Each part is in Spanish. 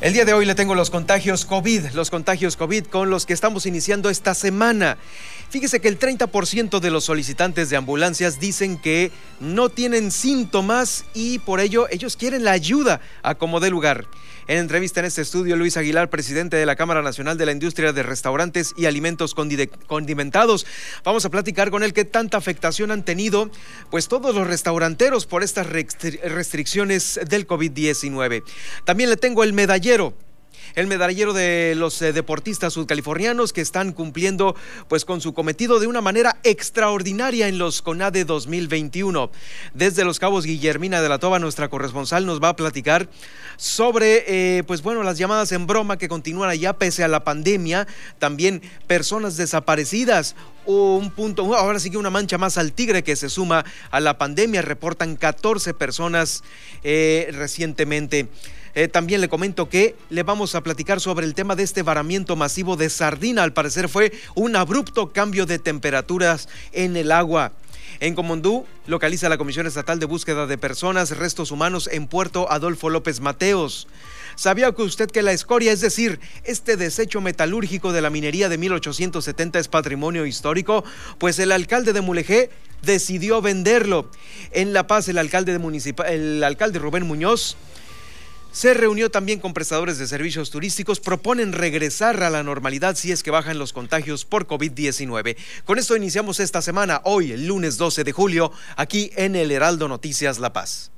El día de hoy le tengo los contagios COVID, los contagios COVID con los que estamos iniciando esta semana. Fíjese que el 30% de los solicitantes de ambulancias dicen que no tienen síntomas y por ello ellos quieren la ayuda a como dé lugar. En entrevista en este estudio, Luis Aguilar, presidente de la Cámara Nacional de la Industria de Restaurantes y Alimentos Condimentados, vamos a platicar con él qué tanta afectación han tenido pues todos los restauranteros por estas restricciones del COVID-19. También le tengo el medallero el medallero de los eh, deportistas sudcalifornianos que están cumpliendo pues con su cometido de una manera extraordinaria en los CONADE 2021. Desde Los Cabos, Guillermina de la Toba, nuestra corresponsal, nos va a platicar sobre eh, pues bueno, las llamadas en broma que continúan allá pese a la pandemia, también personas desaparecidas un punto, ahora sí que una mancha más al tigre que se suma a la pandemia, reportan 14 personas eh, recientemente. Eh, también le comento que le vamos a platicar sobre el tema de este varamiento masivo de sardina. Al parecer fue un abrupto cambio de temperaturas en el agua. En Comondú localiza la Comisión Estatal de Búsqueda de Personas, Restos Humanos en Puerto Adolfo López Mateos. ¿Sabía que usted que la escoria, es decir, este desecho metalúrgico de la minería de 1870 es patrimonio histórico? Pues el alcalde de Mulegé decidió venderlo. En La Paz, el alcalde, de municipal, el alcalde Rubén Muñoz se reunió también con prestadores de servicios turísticos, proponen regresar a la normalidad si es que bajan los contagios por COVID-19. Con esto iniciamos esta semana, hoy, el lunes 12 de julio, aquí en el Heraldo Noticias La Paz.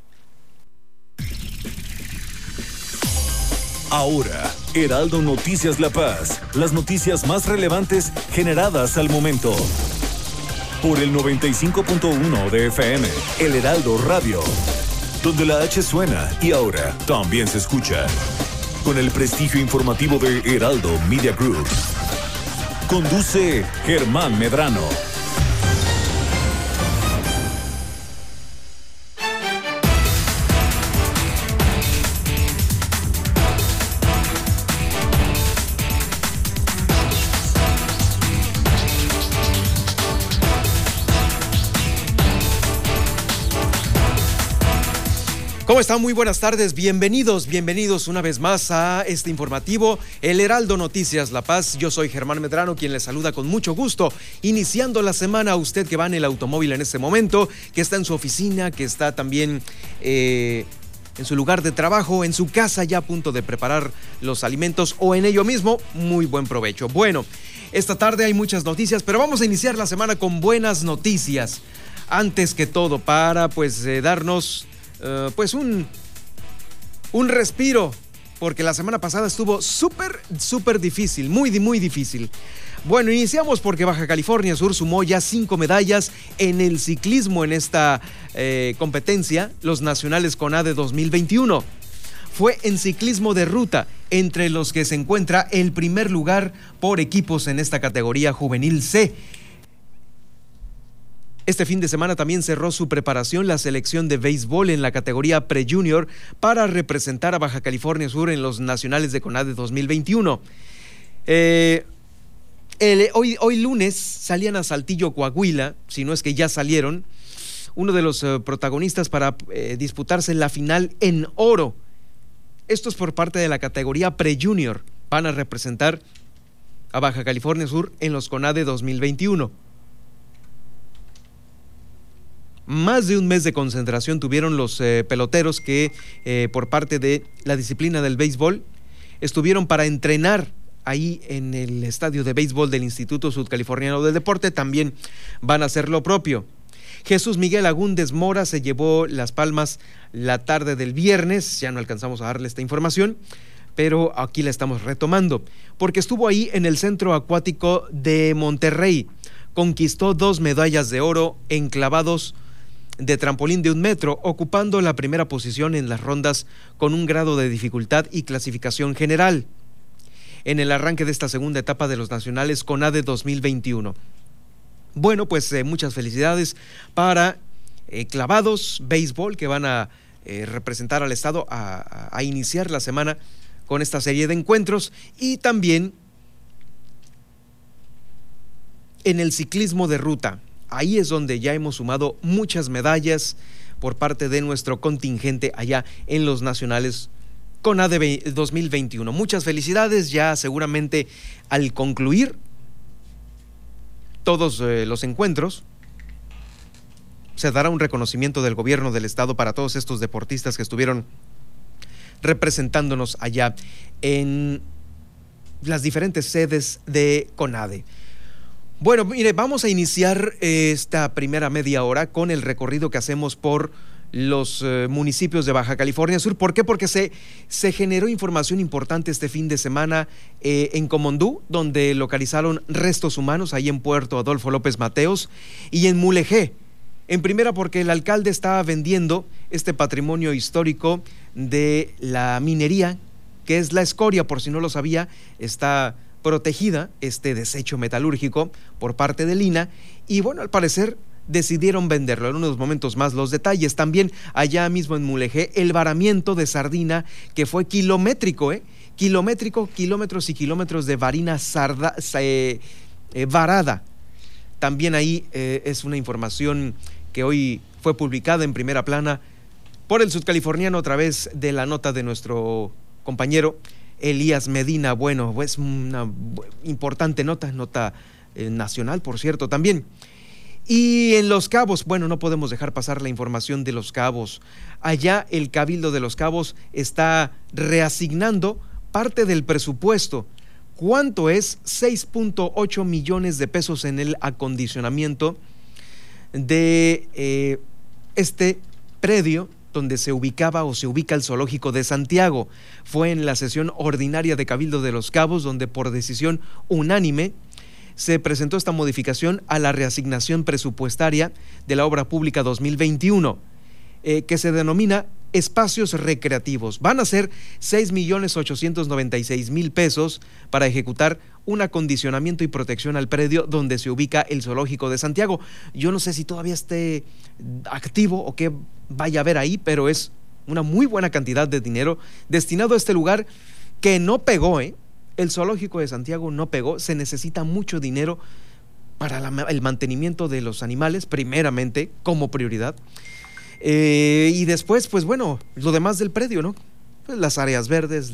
Ahora, Heraldo Noticias La Paz, las noticias más relevantes generadas al momento. Por el 95.1 de FM, El Heraldo Radio donde la H suena y ahora también se escucha. Con el prestigio informativo de Heraldo Media Group. Conduce Germán Medrano. Están? Muy buenas tardes. Bienvenidos, bienvenidos una vez más a este informativo El Heraldo Noticias La Paz. Yo soy Germán Medrano, quien les saluda con mucho gusto. Iniciando la semana, a usted que va en el automóvil en este momento, que está en su oficina, que está también eh, en su lugar de trabajo, en su casa ya a punto de preparar los alimentos o en ello mismo, muy buen provecho. Bueno, esta tarde hay muchas noticias, pero vamos a iniciar la semana con buenas noticias. Antes que todo, para pues eh, darnos eh, pues un, un respiro, porque la semana pasada estuvo súper, súper difícil, muy, muy difícil. Bueno, iniciamos porque Baja California Sur sumó ya cinco medallas en el ciclismo en esta eh, competencia, los Nacionales CONADE 2021. Fue en ciclismo de ruta, entre los que se encuentra el primer lugar por equipos en esta categoría juvenil C este fin de semana también cerró su preparación la selección de béisbol en la categoría pre-junior para representar a Baja California Sur en los nacionales de CONADE 2021. Eh, hoy, lunes salían a Saltillo, Coahuila, si no es que ya salieron, uno de los eh, protagonistas para eh, disputarse la final en oro. Esto es por parte de la categoría pre-junior. Van a representar a Baja California Sur en los CONADE 2021. Más de un mes de concentración tuvieron los eh, peloteros que eh, por parte de la disciplina del béisbol estuvieron para entrenar ahí en el estadio de béisbol del Instituto Sudcaliforniano del Deporte. También van a hacer lo propio. Jesús Miguel Agúndez Mora se llevó las palmas la tarde del viernes, ya no alcanzamos a darle esta información, pero aquí la estamos retomando, porque estuvo ahí en el Centro Acuático de Monterrey, conquistó dos medallas de oro enclavados de trampolín de un metro, ocupando la primera posición en las rondas con un grado de dificultad y clasificación general. En el arranque de esta segunda etapa de los nacionales CONADE 2021. Bueno, pues eh, muchas felicidades para eh, clavados, béisbol, que van a eh, representar al Estado a iniciar la semana con esta serie de encuentros. Y también en el ciclismo de ruta ahí es donde ya hemos sumado muchas medallas por parte de nuestro contingente allá en los nacionales con ADE 2021. Muchas felicidades, ya seguramente al concluir todos eh, los encuentros, se dará un reconocimiento del gobierno del estado para todos estos deportistas que estuvieron representándonos allá en las diferentes sedes de CONADE. Bueno, mire, vamos a iniciar esta primera media hora con el recorrido que hacemos por los eh, municipios de Baja California Sur. ¿Por qué? Porque se, se generó información importante este fin de semana eh, en Comondú, donde localizaron restos humanos ahí en Puerto Adolfo López Mateos y en Mulegé. En primera porque el alcalde estaba vendiendo este patrimonio histórico de la minería, que es la escoria, por si no lo sabía, está protegida este desecho metalúrgico por parte de Lina y bueno, al parecer decidieron venderlo. En unos momentos más los detalles. También allá mismo en Mulegé, el varamiento de sardina que fue kilométrico, ¿eh? Kilométrico, kilómetros y kilómetros de varina sarda, eh, eh, varada. También ahí eh, es una información que hoy fue publicada en primera plana por el sudcaliforniano a través de la nota de nuestro compañero Elías Medina. Bueno, es una importante nota, nota nacional, por cierto, también. Y en Los Cabos, bueno, no podemos dejar pasar la información de Los Cabos. Allá el Cabildo de Los Cabos está reasignando parte del presupuesto. ¿Cuánto es? 6.8 millones de pesos en el acondicionamiento de eh, este predio donde se ubicaba o se ubica el zoológico de Santiago. Fue en la sesión ordinaria de Cabildo de los Cabos donde por decisión unánime se presentó esta modificación a la reasignación presupuestaria de la obra pública 2021, eh, que se denomina espacios recreativos. Van a ser 6.896.000 pesos para ejecutar un acondicionamiento y protección al predio donde se ubica el zoológico de Santiago. Yo no sé si todavía esté activo o qué vaya a haber ahí, pero es una muy buena cantidad de dinero destinado a este lugar que no pegó, ¿eh? el zoológico de Santiago no pegó, se necesita mucho dinero para el mantenimiento de los animales, primeramente, como prioridad. Eh, y después, pues bueno, lo demás del predio, ¿no? Pues las áreas verdes,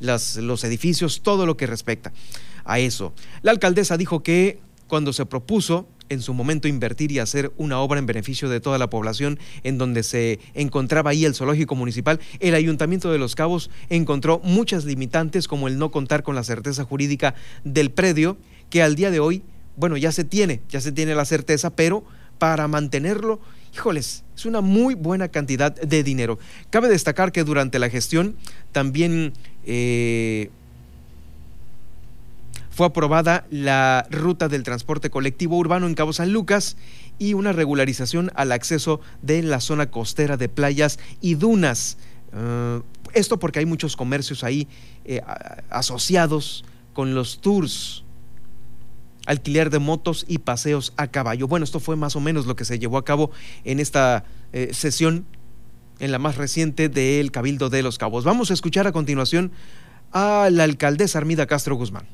los edificios, todo lo que respecta a eso. La alcaldesa dijo que cuando se propuso en su momento invertir y hacer una obra en beneficio de toda la población en donde se encontraba ahí el zoológico municipal, el Ayuntamiento de Los Cabos encontró muchas limitantes como el no contar con la certeza jurídica del predio que al día de hoy, bueno, ya se tiene, ya se tiene la certeza, pero para mantenerlo, híjoles, es una muy buena cantidad de dinero. Cabe destacar que durante la gestión también... Eh, fue aprobada la ruta del transporte colectivo urbano en Cabo San Lucas y una regularización al acceso de la zona costera de playas y dunas. Eh, esto porque hay muchos comercios ahí eh, asociados con los tours, alquiler de motos y paseos a caballo. Bueno, esto fue más o menos lo que se llevó a cabo en esta eh, sesión, en la más reciente del Cabildo de los Cabos. Vamos a escuchar a continuación a la alcaldesa Armida Castro Guzmán.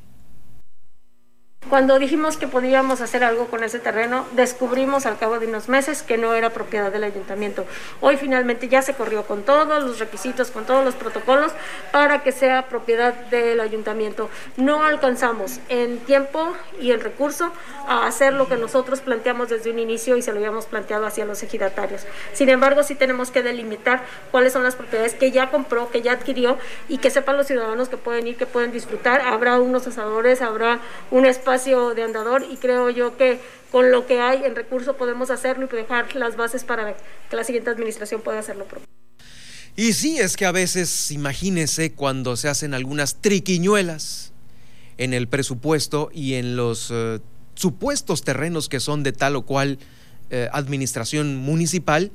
Cuando dijimos que podíamos hacer algo con ese terreno, descubrimos al cabo de unos meses que no era propiedad del ayuntamiento. Hoy finalmente ya se corrió con todos los requisitos, con todos los protocolos para que sea propiedad del ayuntamiento. No alcanzamos en tiempo y en recurso a hacer lo que nosotros planteamos desde un inicio y se lo habíamos planteado hacia los ejidatarios. Sin embargo, sí tenemos que delimitar cuáles son las propiedades que ya compró, que ya adquirió y que sepan los ciudadanos que pueden ir, que pueden disfrutar. Habrá unos asadores, habrá un espacio espacio de andador y creo yo que con lo que hay en recurso podemos hacerlo y dejar las bases para que la siguiente administración pueda hacerlo propio. Y sí, es que a veces, imagínese cuando se hacen algunas triquiñuelas en el presupuesto y en los eh, supuestos terrenos que son de tal o cual eh, administración municipal,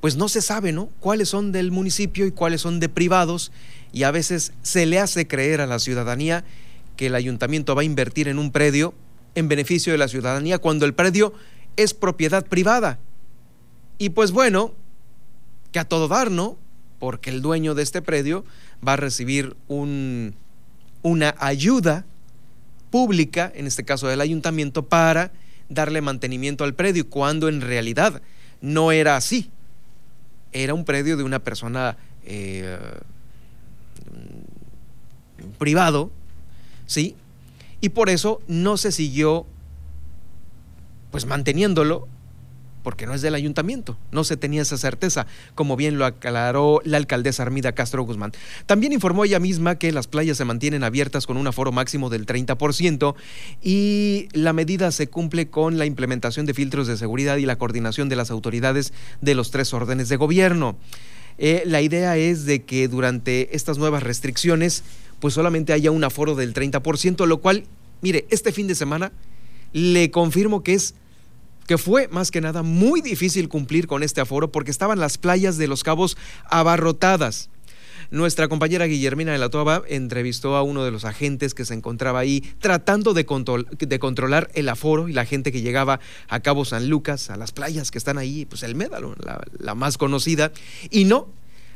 pues no se sabe, ¿no? Cuáles son del municipio y cuáles son de privados y a veces se le hace creer a la ciudadanía que el ayuntamiento va a invertir en un predio en beneficio de la ciudadanía cuando el predio es propiedad privada. Y pues bueno, que a todo dar, ¿no? Porque el dueño de este predio va a recibir un, una ayuda pública, en este caso del ayuntamiento, para darle mantenimiento al predio, cuando en realidad no era así. Era un predio de una persona eh, privado, ¿sí? Y por eso no se siguió pues manteniéndolo porque no es del ayuntamiento, no se tenía esa certeza, como bien lo aclaró la alcaldesa Armida Castro Guzmán. También informó ella misma que las playas se mantienen abiertas con un aforo máximo del 30% y la medida se cumple con la implementación de filtros de seguridad y la coordinación de las autoridades de los tres órdenes de gobierno. Eh, la idea es de que durante estas nuevas restricciones, pues solamente haya un aforo del 30%, lo cual, mire, este fin de semana le confirmo que es que fue más que nada muy difícil cumplir con este aforo porque estaban las playas de Los Cabos abarrotadas. Nuestra compañera Guillermina de la Toba entrevistó a uno de los agentes que se encontraba ahí tratando de, controlar el aforo y la gente que llegaba a Cabo San Lucas, a las playas que están ahí, pues el Médalo, la más conocida. Y no,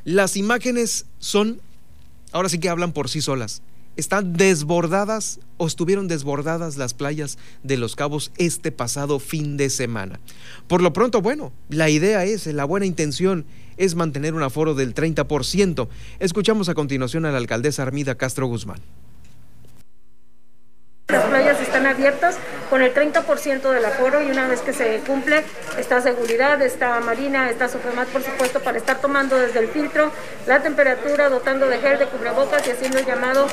las imágenes son, ahora sí que hablan por sí solas están desbordadas o estuvieron desbordadas las playas de Los Cabos este pasado fin de semana. Por lo pronto, bueno, la idea es, la buena intención es mantener un aforo del 30%. Escuchamos a continuación a la alcaldesa Armida Castro Guzmán. Las playas están abiertas con el 30% del aforo y una vez que se cumple está seguridad, está Marina, está Sofemat por supuesto para estar tomando desde el filtro la temperatura, dotando de gel, de cubrebocas y haciendo el llamado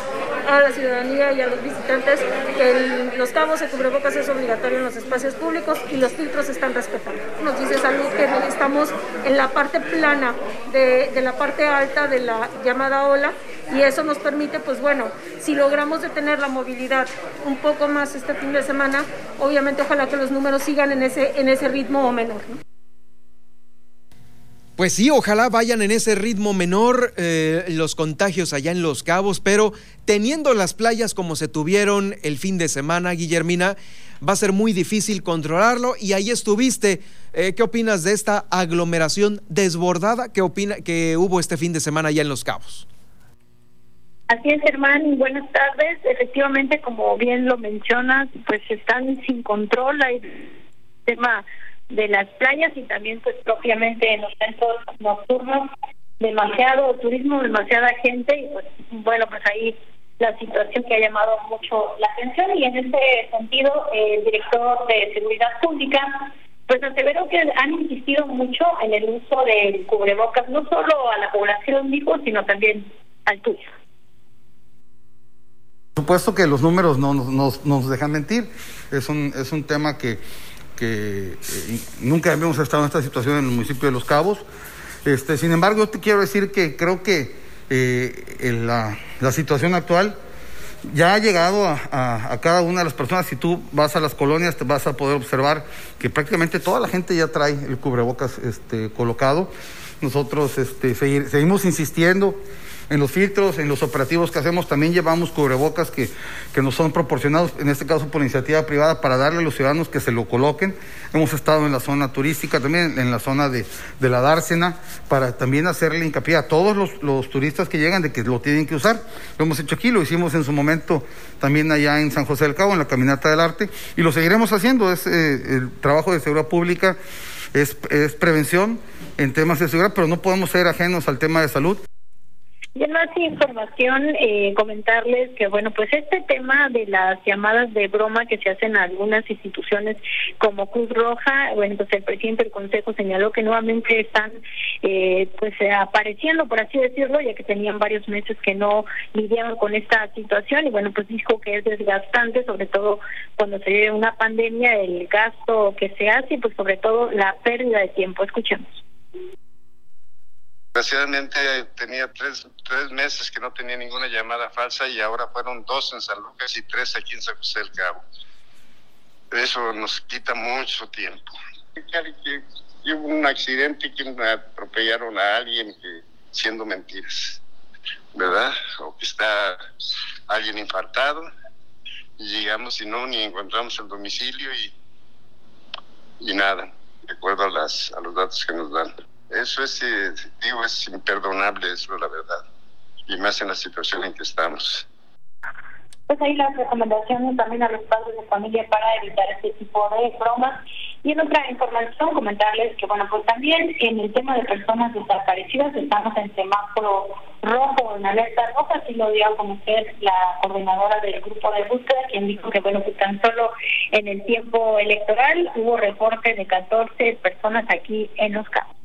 a la ciudadanía y a los visitantes que los cabos de cubrebocas es obligatorio en los espacios públicos y los filtros están respetando. Nos dice salud que estamos en la parte plana de la parte alta de la llamada ola y eso nos permite, pues bueno, si logramos detener la movilidad un poco más este fin de semana, obviamente ojalá que los números sigan en ese, en ese ritmo o menor. Pues sí, ojalá vayan en ese ritmo menor eh, los contagios allá en Los Cabos, pero teniendo las playas como se tuvieron el fin de semana, Guillermina, va a ser muy difícil controlarlo y ahí estuviste. Eh, ¿Qué opinas de esta aglomeración desbordada que, opina, que hubo este fin de semana allá en Los Cabos? Así es, Germán. Buenas tardes. Efectivamente, como bien lo mencionas, pues están sin control. Hay tema de las playas y también, pues propiamente en los centros nocturnos, demasiado turismo, demasiada gente y pues bueno, pues ahí la situación que ha llamado mucho la atención y en ese sentido el director de seguridad pública pues aseveró que han insistido mucho en el uso del cubrebocas no solo a la población dijo sino también al tuyo. Por supuesto que los números no nos, dejan mentir. Es un, es un tema que, que eh, nunca habíamos estado en esta situación en el municipio de Los Cabos. Este, sin embargo, yo te quiero decir que creo que eh, la, la, situación actual ya ha llegado a, a, cada una de las personas. Si tú vas a las colonias, te vas a poder observar que prácticamente toda la gente ya trae el cubrebocas este, colocado. Nosotros este, seguimos insistiendo en los filtros, en los operativos que hacemos, también llevamos cubrebocas que, que nos son proporcionados, en este caso por iniciativa privada, para darle a los ciudadanos que se lo coloquen. Hemos estado en la zona turística, también en la zona de, de la dársena, para también hacerle hincapié a todos los, turistas que llegan de que lo tienen que usar. Lo hemos hecho aquí, lo hicimos en su momento también allá en San José del Cabo, en la Caminata del Arte, y lo seguiremos haciendo. Es eh, el trabajo de seguridad pública. Es, es prevención en temas de seguridad, pero no podemos ser ajenos al tema de salud. Y más información, eh, comentarles que, bueno, pues este tema de las llamadas de broma que se hacen a algunas instituciones como Cruz Roja, bueno, pues el presidente del Consejo señaló que nuevamente están, eh, pues, apareciendo, por así decirlo, ya que tenían varios meses que no lidiaban con esta situación y, bueno, pues dijo que es desgastante, sobre todo cuando se vive una pandemia, el gasto que se hace y, pues, sobre todo, la pérdida de tiempo. Escuchemos. Desgraciadamente tenía tres, tres meses que no tenía ninguna llamada falsa y ahora fueron dos en San Lucas y tres aquí en San José del Cabo. Eso nos quita mucho tiempo. Que hubo un accidente que atropellaron a alguien que, siendo mentiras, ¿verdad? O que está alguien infartado y llegamos y no, ni encontramos el domicilio y, y nada, de acuerdo a, las, a los datos que nos dan. Eso es, eh, digo, es imperdonable, eso la verdad. Y más en la situación en que estamos. Pues ahí las recomendaciones también a los padres de familia para evitar este tipo de bromas. Y en otra información, comentarles que, bueno, pues también en el tema de personas desaparecidas estamos en semáforo rojo, en alerta roja, así lo dio a conocer la coordinadora del grupo de búsqueda, quien dijo que, bueno, pues tan solo en el tiempo electoral hubo reporte de 14 personas aquí en Los Cabos.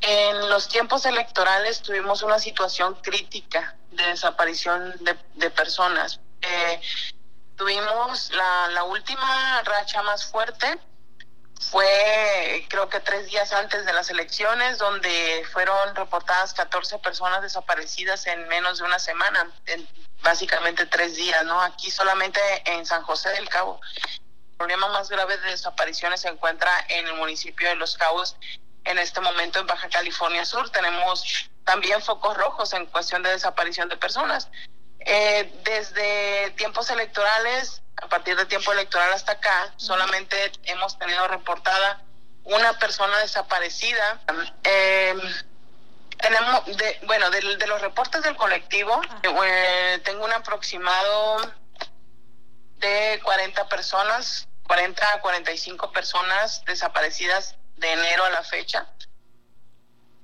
En los tiempos electorales tuvimos una situación crítica de desaparición de, personas. Eh, tuvimos la, la última racha más fuerte fue creo que tres días antes de las elecciones, donde fueron reportadas 14 personas desaparecidas en menos de una semana, en básicamente tres días, ¿no? Aquí solamente en San José del Cabo. El problema más grave de desapariciones se encuentra en el municipio de Los Cabos, en este momento en Baja California Sur. Tenemos también focos rojos en cuestión de desaparición de personas. Eh, desde tiempos electorales, a partir del tiempo electoral hasta acá, solamente hemos tenido reportada una persona desaparecida. Eh, tenemos, de, bueno, de, de, los reportes del colectivo, eh, tengo un aproximado de 40 personas, 40 a 45 personas desaparecidas de enero a la fecha.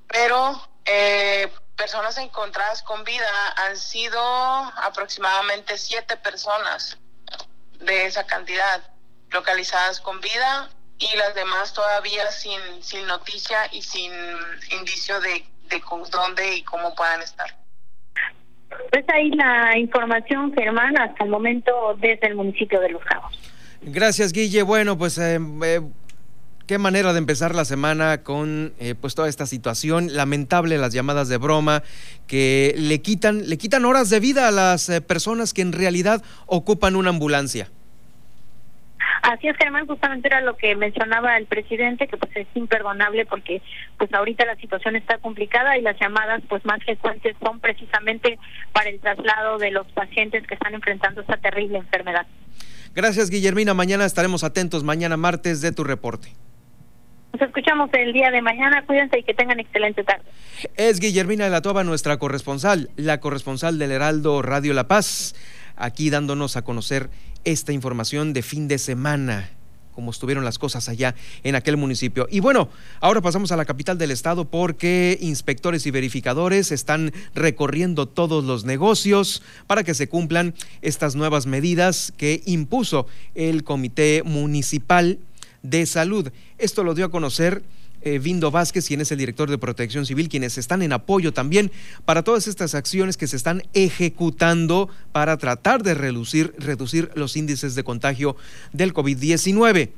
Pero eh, personas encontradas con vida han sido aproximadamente siete personas de esa cantidad localizadas con vida y las demás todavía sin, sin noticia y sin indicio de, de dónde y cómo puedan estar. Pues ahí la información, Germán, hasta el momento desde el municipio de Los Cabos. Gracias, Guille. Bueno, pues eh, eh, Qué manera de empezar la semana con eh, pues toda esta situación lamentable, las llamadas de broma que le quitan le quitan horas de vida a las eh, personas que en realidad ocupan una ambulancia. Así es, Germán, justamente era lo que mencionaba el presidente, que pues es imperdonable porque pues ahorita la situación está complicada y las llamadas pues más frecuentes son precisamente para el traslado de los pacientes que están enfrentando esta terrible enfermedad. Gracias, Guillermina. Mañana estaremos atentos, mañana martes, de tu reporte. Nos escuchamos el día de mañana. Cuídense y que tengan excelente tarde. Es Guillermina de la Toba, nuestra corresponsal, la corresponsal del Heraldo Radio La Paz, aquí dándonos a conocer esta información de fin de semana cómo estuvieron las cosas allá en aquel municipio. Y bueno, ahora pasamos a la capital del estado porque inspectores y verificadores están recorriendo todos los negocios para que se cumplan estas nuevas medidas que impuso el Comité Municipal de Salud. Esto lo dio a conocer eh, Vindo Vázquez, quien es el director de Protección Civil, quienes están en apoyo también para todas estas acciones que se están ejecutando para tratar de reducir, reducir los índices de contagio del COVID-19.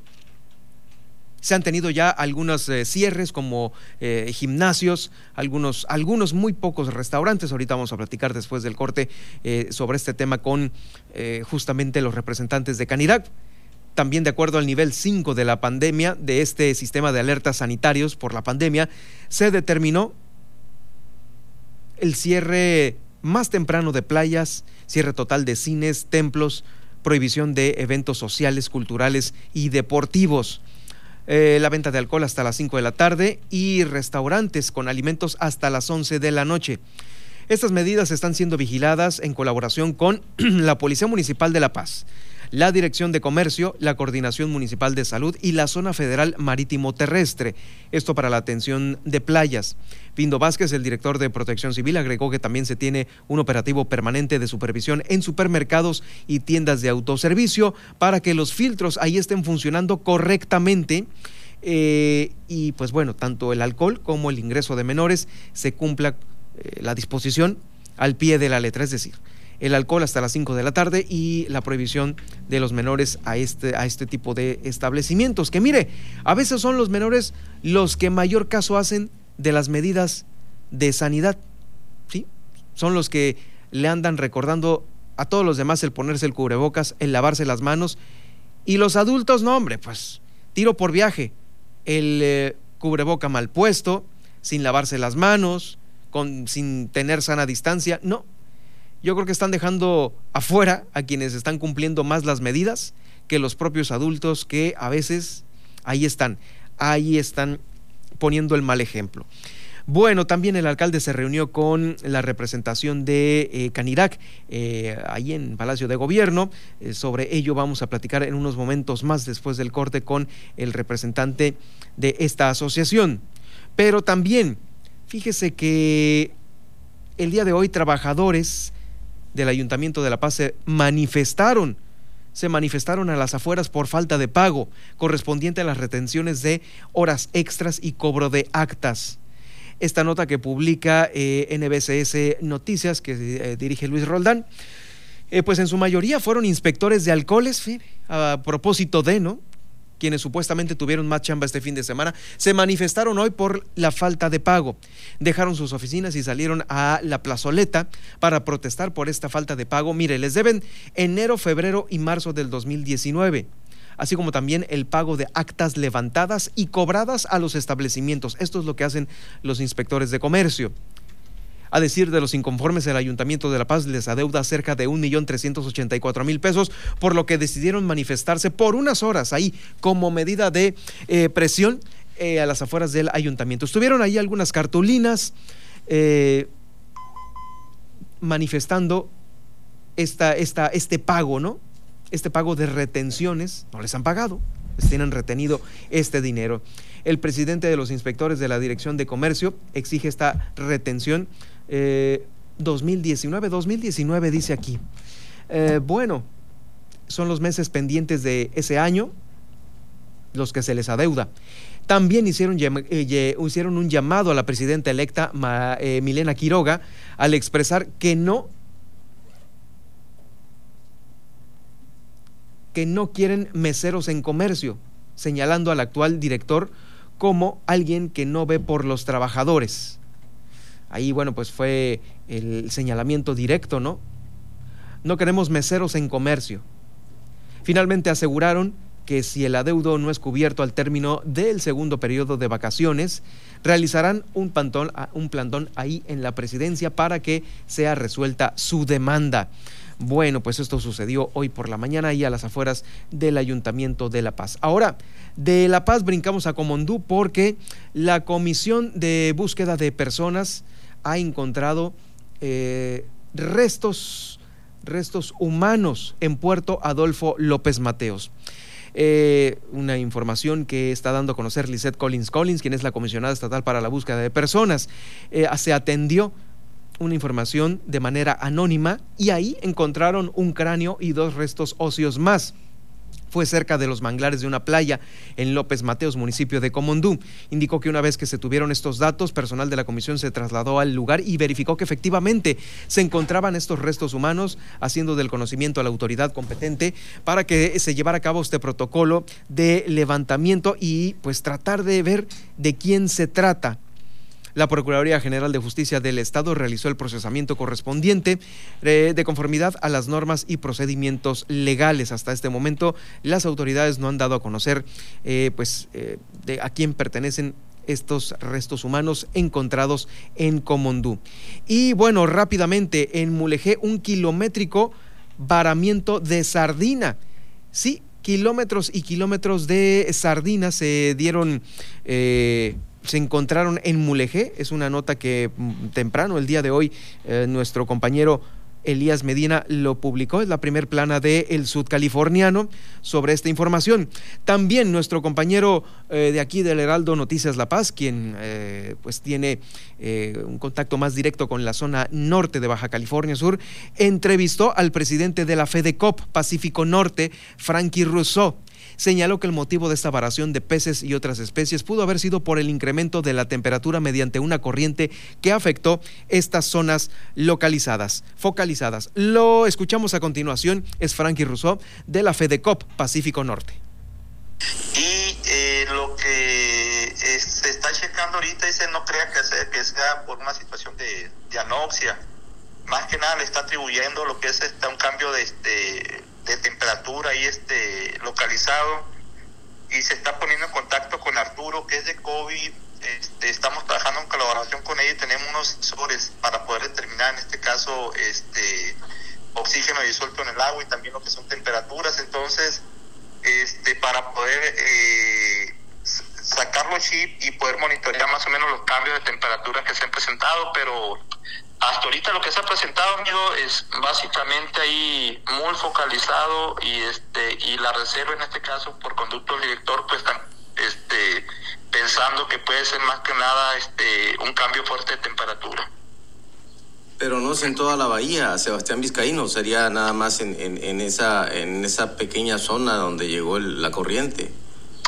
Se han tenido ya algunos eh, cierres como eh, gimnasios, algunos, algunos muy pocos restaurantes. Ahorita vamos a platicar después del corte sobre este tema con justamente los representantes de Canirac. También de acuerdo al nivel 5 de la pandemia, de este sistema de alertas sanitarios por la pandemia, se determinó el cierre más temprano de playas, cierre total de cines, templos, prohibición de eventos sociales, culturales y deportivos. Eh, la venta de alcohol hasta las 5 de la tarde y restaurantes con alimentos hasta las 11 de la noche. Estas medidas están siendo vigiladas en colaboración con la Policía Municipal de La Paz, la Dirección de Comercio, la Coordinación Municipal de Salud y la Zona Federal Marítimo Terrestre. Esto para la atención de playas. Pindo Vázquez, el director de Protección Civil, agregó que también se tiene un operativo permanente de supervisión en supermercados y tiendas de autoservicio para que los filtros ahí estén funcionando correctamente. Eh, y pues bueno, tanto el alcohol como el ingreso de menores se cumpla eh, la disposición al pie de la letra, es decir, el alcohol hasta las 5 de la tarde y la prohibición de los menores a este, a este tipo de establecimientos. Que mire, a veces son los menores los que mayor caso hacen de las medidas de sanidad. ¿sí? Son los que le andan recordando a todos los demás el ponerse el cubrebocas, el lavarse las manos. Y los adultos, no, hombre, pues tiro por viaje. El eh, cubreboca mal puesto, sin lavarse las manos, con, sin tener sana distancia. No, yo creo que están dejando afuera a quienes están cumpliendo más las medidas que los propios adultos que a veces ahí están, ahí están poniendo el mal ejemplo. Bueno, también el alcalde se reunió con la representación de eh, Canirac, eh, ahí en Palacio de Gobierno. Eh, sobre ello vamos a platicar en unos momentos más después del corte con el representante de esta asociación. Pero también, fíjese que el día de hoy trabajadores del Ayuntamiento de La Paz se manifestaron se manifestaron a las afueras por falta de pago correspondiente a las retenciones de horas extras y cobro de actas. Esta nota que publica eh, NBCS Noticias, que eh, dirige Luis Roldán, eh, pues en su mayoría fueron inspectores de alcoholes, a propósito de, ¿no? Quienes supuestamente tuvieron más chamba este fin de semana, se manifestaron hoy por la falta de pago. Dejaron sus oficinas y salieron a la plazoleta para protestar por esta falta de pago. Mire, les deben enero, febrero y marzo del 2019 así como también el pago de actas levantadas y cobradas a los establecimientos. Esto es lo que hacen los inspectores de comercio. A decir de los inconformes, el Ayuntamiento de La Paz les adeuda cerca de 1.384.000 pesos, por lo que decidieron manifestarse por unas horas ahí como medida de eh, presión eh, a las afueras del ayuntamiento. Estuvieron ahí algunas cartulinas eh, manifestando esta, este pago, ¿no? Este pago de retenciones, no les han pagado, les tienen retenido este dinero. El presidente de los inspectores de la Dirección de Comercio exige esta retención 2019, eh, 2019 dice aquí. Eh, bueno, son los meses pendientes de ese año, los que se les adeuda. También hicieron, eh, un llamado a la presidenta electa Milena Quiroga al expresar que no que no quieren meseros en comercio, señalando al actual director como alguien que no ve por los trabajadores. Ahí, bueno, pues fue el señalamiento directo, ¿no? No queremos meseros en comercio. Finalmente aseguraron que si el adeudo no es cubierto al término del segundo periodo de vacaciones, realizarán un, plantón, un plantón ahí en la presidencia para que sea resuelta su demanda. Bueno, pues esto sucedió hoy por la mañana y a las afueras del Ayuntamiento de La Paz. Ahora, de La Paz brincamos a Comondú porque la Comisión de Búsqueda de Personas ha encontrado eh, restos, restos humanos en Puerto Adolfo López Mateos. Eh, una información que está dando a conocer Lisette Collins Collins, quien es la comisionada estatal para la búsqueda de personas. Eh, se atendió una información de manera anónima y ahí encontraron un cráneo y dos restos óseos más fue cerca de los manglares de una playa en López Mateos, municipio de Comondú. Indicó que una vez que se tuvieron estos datos, personal de la comisión se trasladó al lugar y verificó que efectivamente se encontraban estos restos humanos, haciendo del conocimiento a la autoridad competente para que se llevara a cabo este protocolo de levantamiento y pues tratar de ver de quién se trata la Procuraduría General de Justicia del Estado realizó el procesamiento correspondiente eh, de conformidad a las normas y procedimientos legales. Hasta este momento, las autoridades no han dado a conocer eh, pues, eh, a quién pertenecen estos restos humanos encontrados en Comondú. Y bueno, rápidamente, en Mulegé, un kilométrico varamiento de sardina. Sí, kilómetros y kilómetros de sardina se dieron se encontraron en Mulegé. Es una nota que mm, temprano, el día de hoy, eh, nuestro compañero Elías Medina lo publicó, es la primer plana de El Sudcaliforniano sobre esta información. También nuestro compañero eh, de aquí del Heraldo Noticias La Paz, quien eh, pues tiene un contacto más directo con la zona norte de Baja California Sur, entrevistó al presidente de la FEDECOP Pacífico Norte, Frankie Rousseau señaló que el motivo de esta varación de peces y otras especies pudo haber sido por el incremento de la temperatura mediante una corriente que afectó estas zonas localizadas, focalizadas. Lo escuchamos a continuación, es Frankie Rousseau de la FEDECOP Pacífico Norte. Y eh, lo que se está checando ahorita dice no crea que sea, por una situación de, anopsia. Más que nada le está atribuyendo lo que es este, un cambio de, este, de temperatura ahí este, localizado y se está poniendo en contacto con Arturo, que es de COVID. Este, estamos trabajando en colaboración con ella y tenemos unos sensores para poder determinar en este caso este oxígeno disuelto en el agua y también lo que son temperaturas. Entonces, este, para poder eh, sacarlo chip y poder monitorear más o menos los cambios de temperatura que se han presentado, pero hasta ahorita lo que se ha presentado, amigo, es básicamente ahí muy focalizado y este y la reserva en este caso por conducto del director pues están este pensando que puede ser más que nada este un cambio fuerte de temperatura. Pero no es en toda la bahía, Sebastián Vizcaíno, sería nada más en, en, esa, en esa pequeña zona donde llegó la corriente.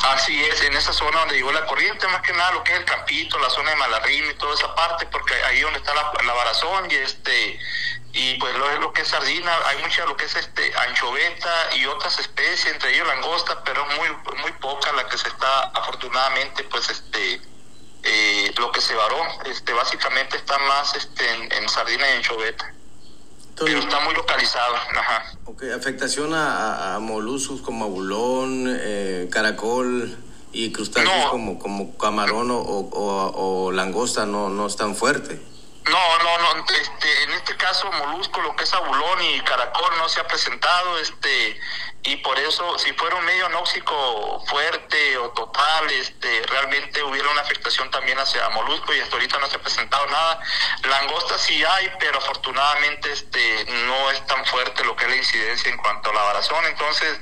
Así es, en esa zona donde llegó la corriente, más que nada lo que es el campito, la zona de Malarrín y toda esa parte, porque ahí donde está la, la barazón y este y pues lo, que es sardina, hay mucha lo que es este anchoveta y otras especies, entre ellos langosta, pero muy muy poca la que se está afortunadamente pues este eh, lo que se varó, este básicamente está más este en, sardina y anchoveta. Pero está muy localizado. Ajá. Afectación a, a, moluscos como abulón, eh, caracol y crustáceos como, como camarón o, o, o, langosta no, no es tan fuerte. No, no, no, este, en este caso molusco, lo que es abulón y caracol no se ha presentado, este, y por eso, si fuera un medio anóxico fuerte o total, este, realmente hubiera una afectación también hacia molusco y hasta ahorita no se ha presentado nada. Langosta sí hay, pero afortunadamente, este, no es tan fuerte lo que es la incidencia en cuanto a la varazón, entonces,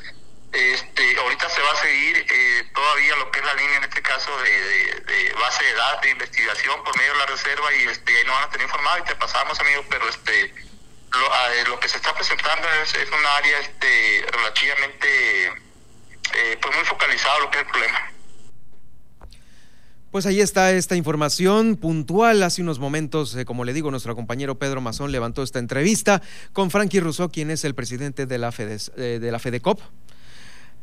este, ahorita se va a seguir eh, todavía lo que es la línea en este caso de, base de datos de investigación por medio de la reserva y este, ahí nos van a tener informado y te pasamos amigos, pero este lo, eh, lo que se está presentando es, es un área este, relativamente eh, pues muy focalizado lo que es el problema. Pues ahí está esta información puntual. Hace unos momentos, como le digo, nuestro compañero Pedro Mazón levantó esta entrevista con Frankie Rousseau, quien es el presidente de la, de la FEDECOP,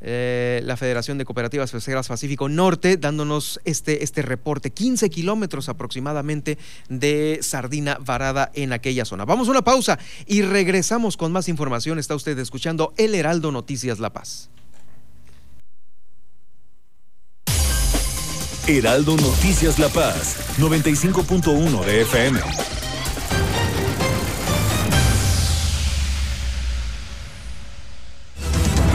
eh, la Federación de Cooperativas Pesqueras Pacífico Norte, dándonos este, este reporte, 15 kilómetros aproximadamente de sardina varada en aquella zona. Vamos a una pausa y regresamos con más información. Está usted escuchando El Heraldo Noticias La Paz. Heraldo Noticias La Paz, 95.1 de FM.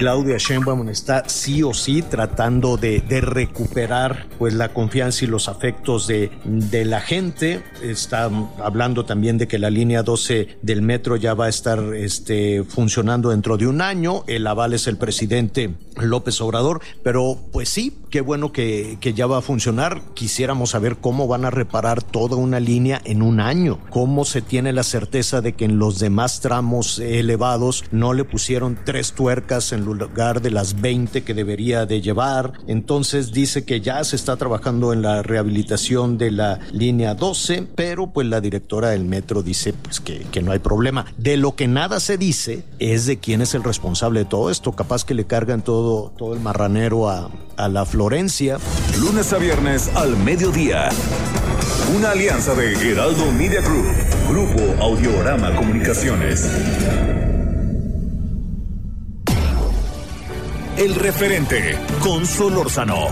Claudia Sheinbaum está sí o sí tratando de, recuperar pues la confianza y los afectos de, la gente. Está hablando también de que la línea 12 del metro ya va a estar este, funcionando dentro de un año. El aval es el presidente López Obrador, pero pues sí, qué bueno que, que ya va a funcionar. Quisiéramos saber cómo van a reparar toda una línea en un año, cómo se tiene la certeza de que en los demás tramos elevados no le pusieron tres tuercas en lugar de las 20 que debería de llevar. Entonces dice que ya se está trabajando en la rehabilitación de la línea 12, pero pues la directora del metro dice pues que, que no hay problema. De lo que nada se dice es de quién es el responsable de todo esto. Capaz que le cargan todo, todo el marranero a, a la Florencia. Lunes a viernes al mediodía. Una alianza de Heraldo Media Group, Grupo Audiorama Comunicaciones. El referente con Solórzano.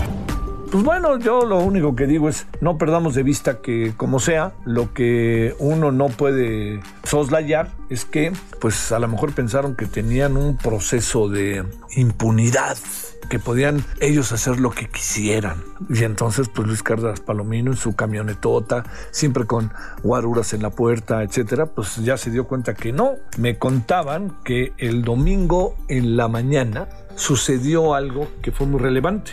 Pues bueno, yo lo único que digo es no perdamos de vista que como sea, lo que uno no puede soslayar es que pues a lo mejor pensaron que tenían un proceso de impunidad que podían ellos hacer lo que quisieran. Y entonces, pues Luis Cárdenas Palomino en su camionetota, siempre con guaruras en la puerta, etcétera, pues ya se dio cuenta que no. Me contaban que el domingo en la mañana sucedió algo que fue muy relevante.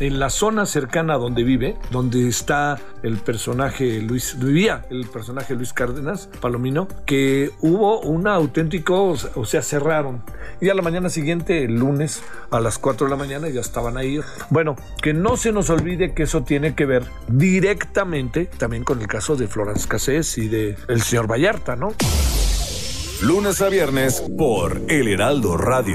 En la zona cercana donde vive, donde está el personaje Luis, vivía el personaje Luis Cárdenas, Palomino, que hubo un auténtico, o sea, cerraron. Y a la mañana siguiente, el lunes, a las 4 de la mañana, ya estaban ahí. Bueno, que no se nos olvide que eso tiene que ver directamente también con el caso de Florence Cassés y de el señor Vallarta, ¿no? Lunes a viernes por El Heraldo Radio.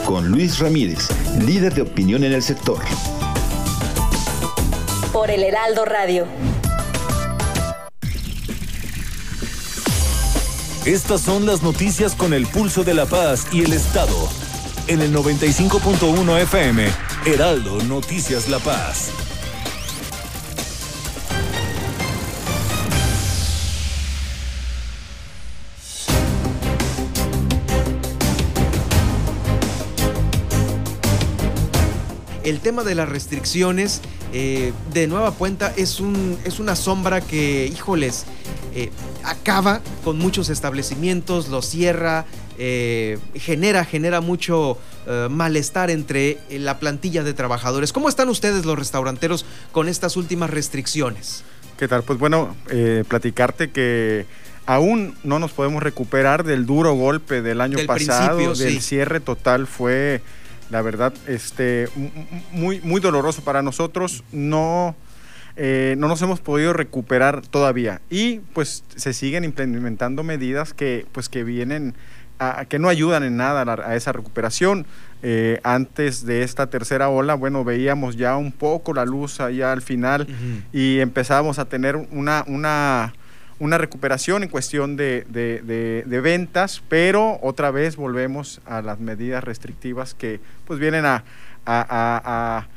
con Luis Ramírez, líder de opinión en el sector. Por el Heraldo Radio. Estas son las noticias con el pulso de la paz y el Estado. En el 95.1 FM, Heraldo Noticias La Paz. El tema de las restricciones, eh, de nueva cuenta, es, un, es una sombra que, híjoles, eh, acaba con muchos establecimientos, los cierra, eh, genera, genera mucho malestar entre la plantilla de trabajadores. ¿Cómo están ustedes los restauranteros con estas últimas restricciones? ¿Qué tal? Pues bueno, platicarte que aún no nos podemos recuperar del duro golpe del año pasado, del cierre total fue la verdad, este, muy, muy doloroso para nosotros. No, eh, no nos hemos podido recuperar todavía. Y pues se siguen implementando medidas que, pues, que vienen, a, que no ayudan en nada a, esa recuperación. Eh, antes de esta tercera ola, bueno, veíamos ya un poco la luz allá al final y empezábamos a tener una, una una recuperación en cuestión de, ventas, pero otra vez volvemos a las medidas restrictivas que pues vienen a, a,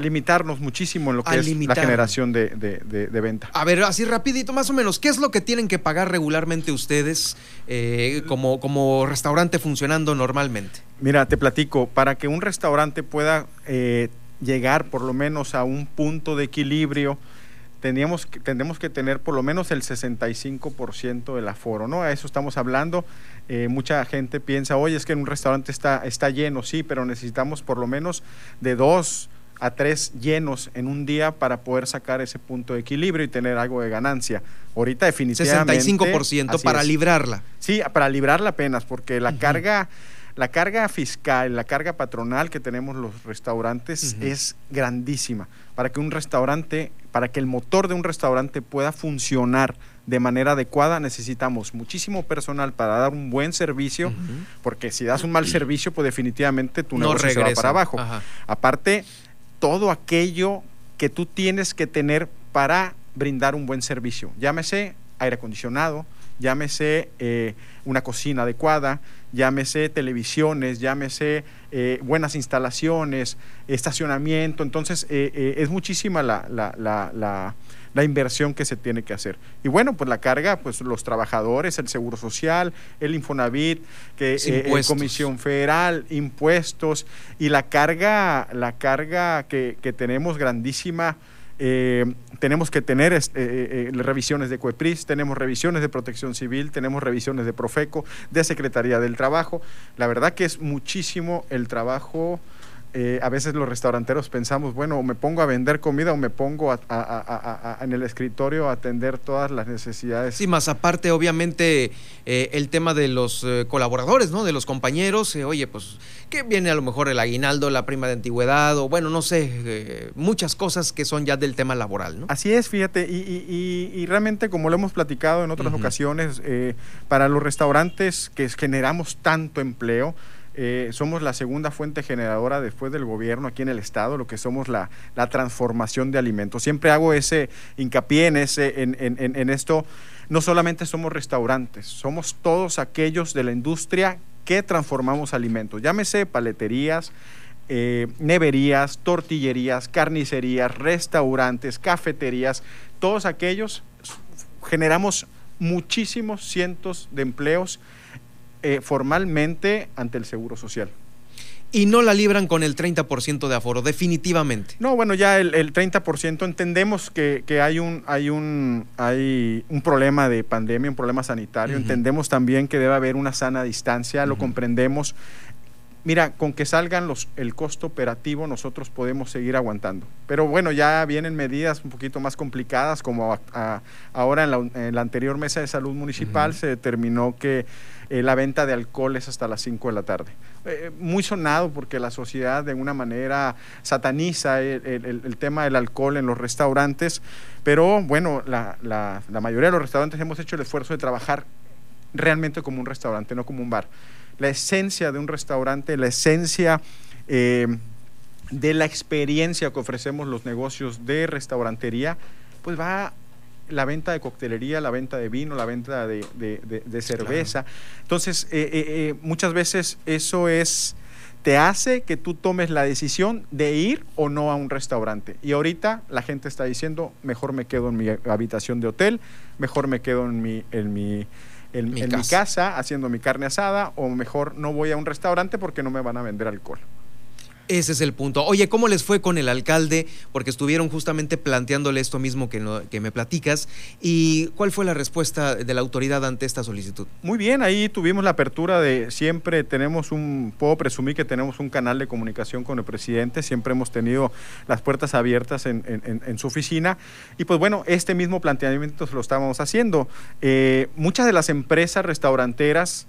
limitarnos muchísimo en lo que es la generación de, venta. A ver, así rapidito, más o menos, ¿qué es lo que tienen que pagar regularmente ustedes eh, como, como restaurante funcionando normalmente? Mira, te platico, para que un restaurante pueda eh, llegar por lo menos a un punto de equilibrio, teníamos, tendremos que tener por lo menos el 65% del aforo, ¿no? A eso estamos hablando. Eh, mucha gente piensa, oye, es que en un restaurante está, está lleno, sí, pero necesitamos por lo menos de dos a tres llenos en un día para poder sacar ese punto de equilibrio y tener algo de ganancia. Ahorita definitivamente... 65% para librarla. Sí, para librarla apenas, porque la carga la carga fiscal, la carga patronal que tenemos los restaurantes es grandísima. Para que un restaurante, para que el motor de un restaurante pueda funcionar de manera adecuada, necesitamos muchísimo personal para dar un buen servicio, porque si das un mal servicio, pues definitivamente tu negocio se va para abajo. Aparte, todo aquello que tú tienes que tener para brindar un buen servicio. Llámese aire acondicionado, llámese eh, una cocina adecuada, llámese televisiones, llámese eh, buenas instalaciones, estacionamiento. Entonces, eh, es muchísima la, la, inversión que se tiene que hacer. Y bueno, pues la carga, pues los trabajadores, el Seguro Social, el Infonavit, que, Comisión Federal, impuestos y la carga, la carga que, que tenemos grandísima eh, tenemos que tener eh, eh, revisiones de CUEPRIS, tenemos revisiones de Protección Civil, tenemos revisiones de Profeco, de Secretaría del Trabajo. La verdad que es muchísimo el trabajo eh, a veces los restauranteros pensamos, bueno, o me pongo a vender comida o me pongo en el escritorio a atender todas las necesidades. Sí, más aparte, obviamente, eh, el tema de los eh, colaboradores, ¿no? De los compañeros, oye, pues, que viene a lo mejor el aguinaldo, la prima de antigüedad, o bueno, no sé, muchas cosas que son ya del tema laboral, ¿no? Así es, fíjate, y, realmente, como lo hemos platicado en otras ocasiones, para los restaurantes que generamos tanto empleo, eh, somos la segunda fuente generadora después del gobierno aquí en el estado, lo que somos la, transformación de alimentos. Siempre hago ese hincapié en, ese, en, esto. No solamente somos restaurantes, somos todos aquellos de la industria que transformamos alimentos. Llámese paleterías, eh, neverías, tortillerías, carnicerías, restaurantes, cafeterías, todos aquellos generamos muchísimos cientos de empleos eh, formalmente ante el Seguro Social. Y no la libran con el 30% de aforo, definitivamente. No, bueno, ya el, 30% entendemos que, hay, un, hay, un, hay un problema de pandemia, un problema sanitario. Entendemos también que debe haber una sana distancia, lo comprendemos. mira, con que salgan los, el costo operativo, nosotros podemos seguir aguantando. Pero bueno, ya vienen medidas un poquito más complicadas, como ahora en la, anterior mesa de salud municipal se determinó que eh, la venta de alcohol es hasta las 5 de la tarde. Eh, muy sonado porque la sociedad de alguna manera sataniza el, tema del alcohol en los restaurantes, pero bueno, la, la mayoría de los restaurantes hemos hecho el esfuerzo de trabajar realmente como un restaurante, no como un bar la esencia de un restaurante, la esencia eh, de la experiencia que ofrecemos los negocios de restaurantería, pues va la venta de coctelería, la venta de vino, la venta de, cerveza. Entonces, eh, eh, muchas veces eso es te hace que tú tomes la decisión de ir o no a un restaurante. Y ahorita la gente está diciendo, mejor me quedo en mi habitación de hotel, mejor me quedo en mi, en mi en, mi, casa. haciendo mi carne asada o mejor no voy a un restaurante porque no me van a vender alcohol. Ese es el punto. Oye, ¿cómo les fue con el alcalde? Porque estuvieron justamente planteándole esto mismo que, me platicas. ¿Y cuál fue la respuesta de la autoridad ante esta solicitud? Muy bien, ahí tuvimos la apertura de siempre tenemos un, puedo presumir que tenemos un canal de comunicación con el presidente, siempre hemos tenido las puertas abiertas en, su oficina. Y pues bueno, este mismo planteamiento lo estábamos haciendo. Eh, muchas de las empresas restauranteras,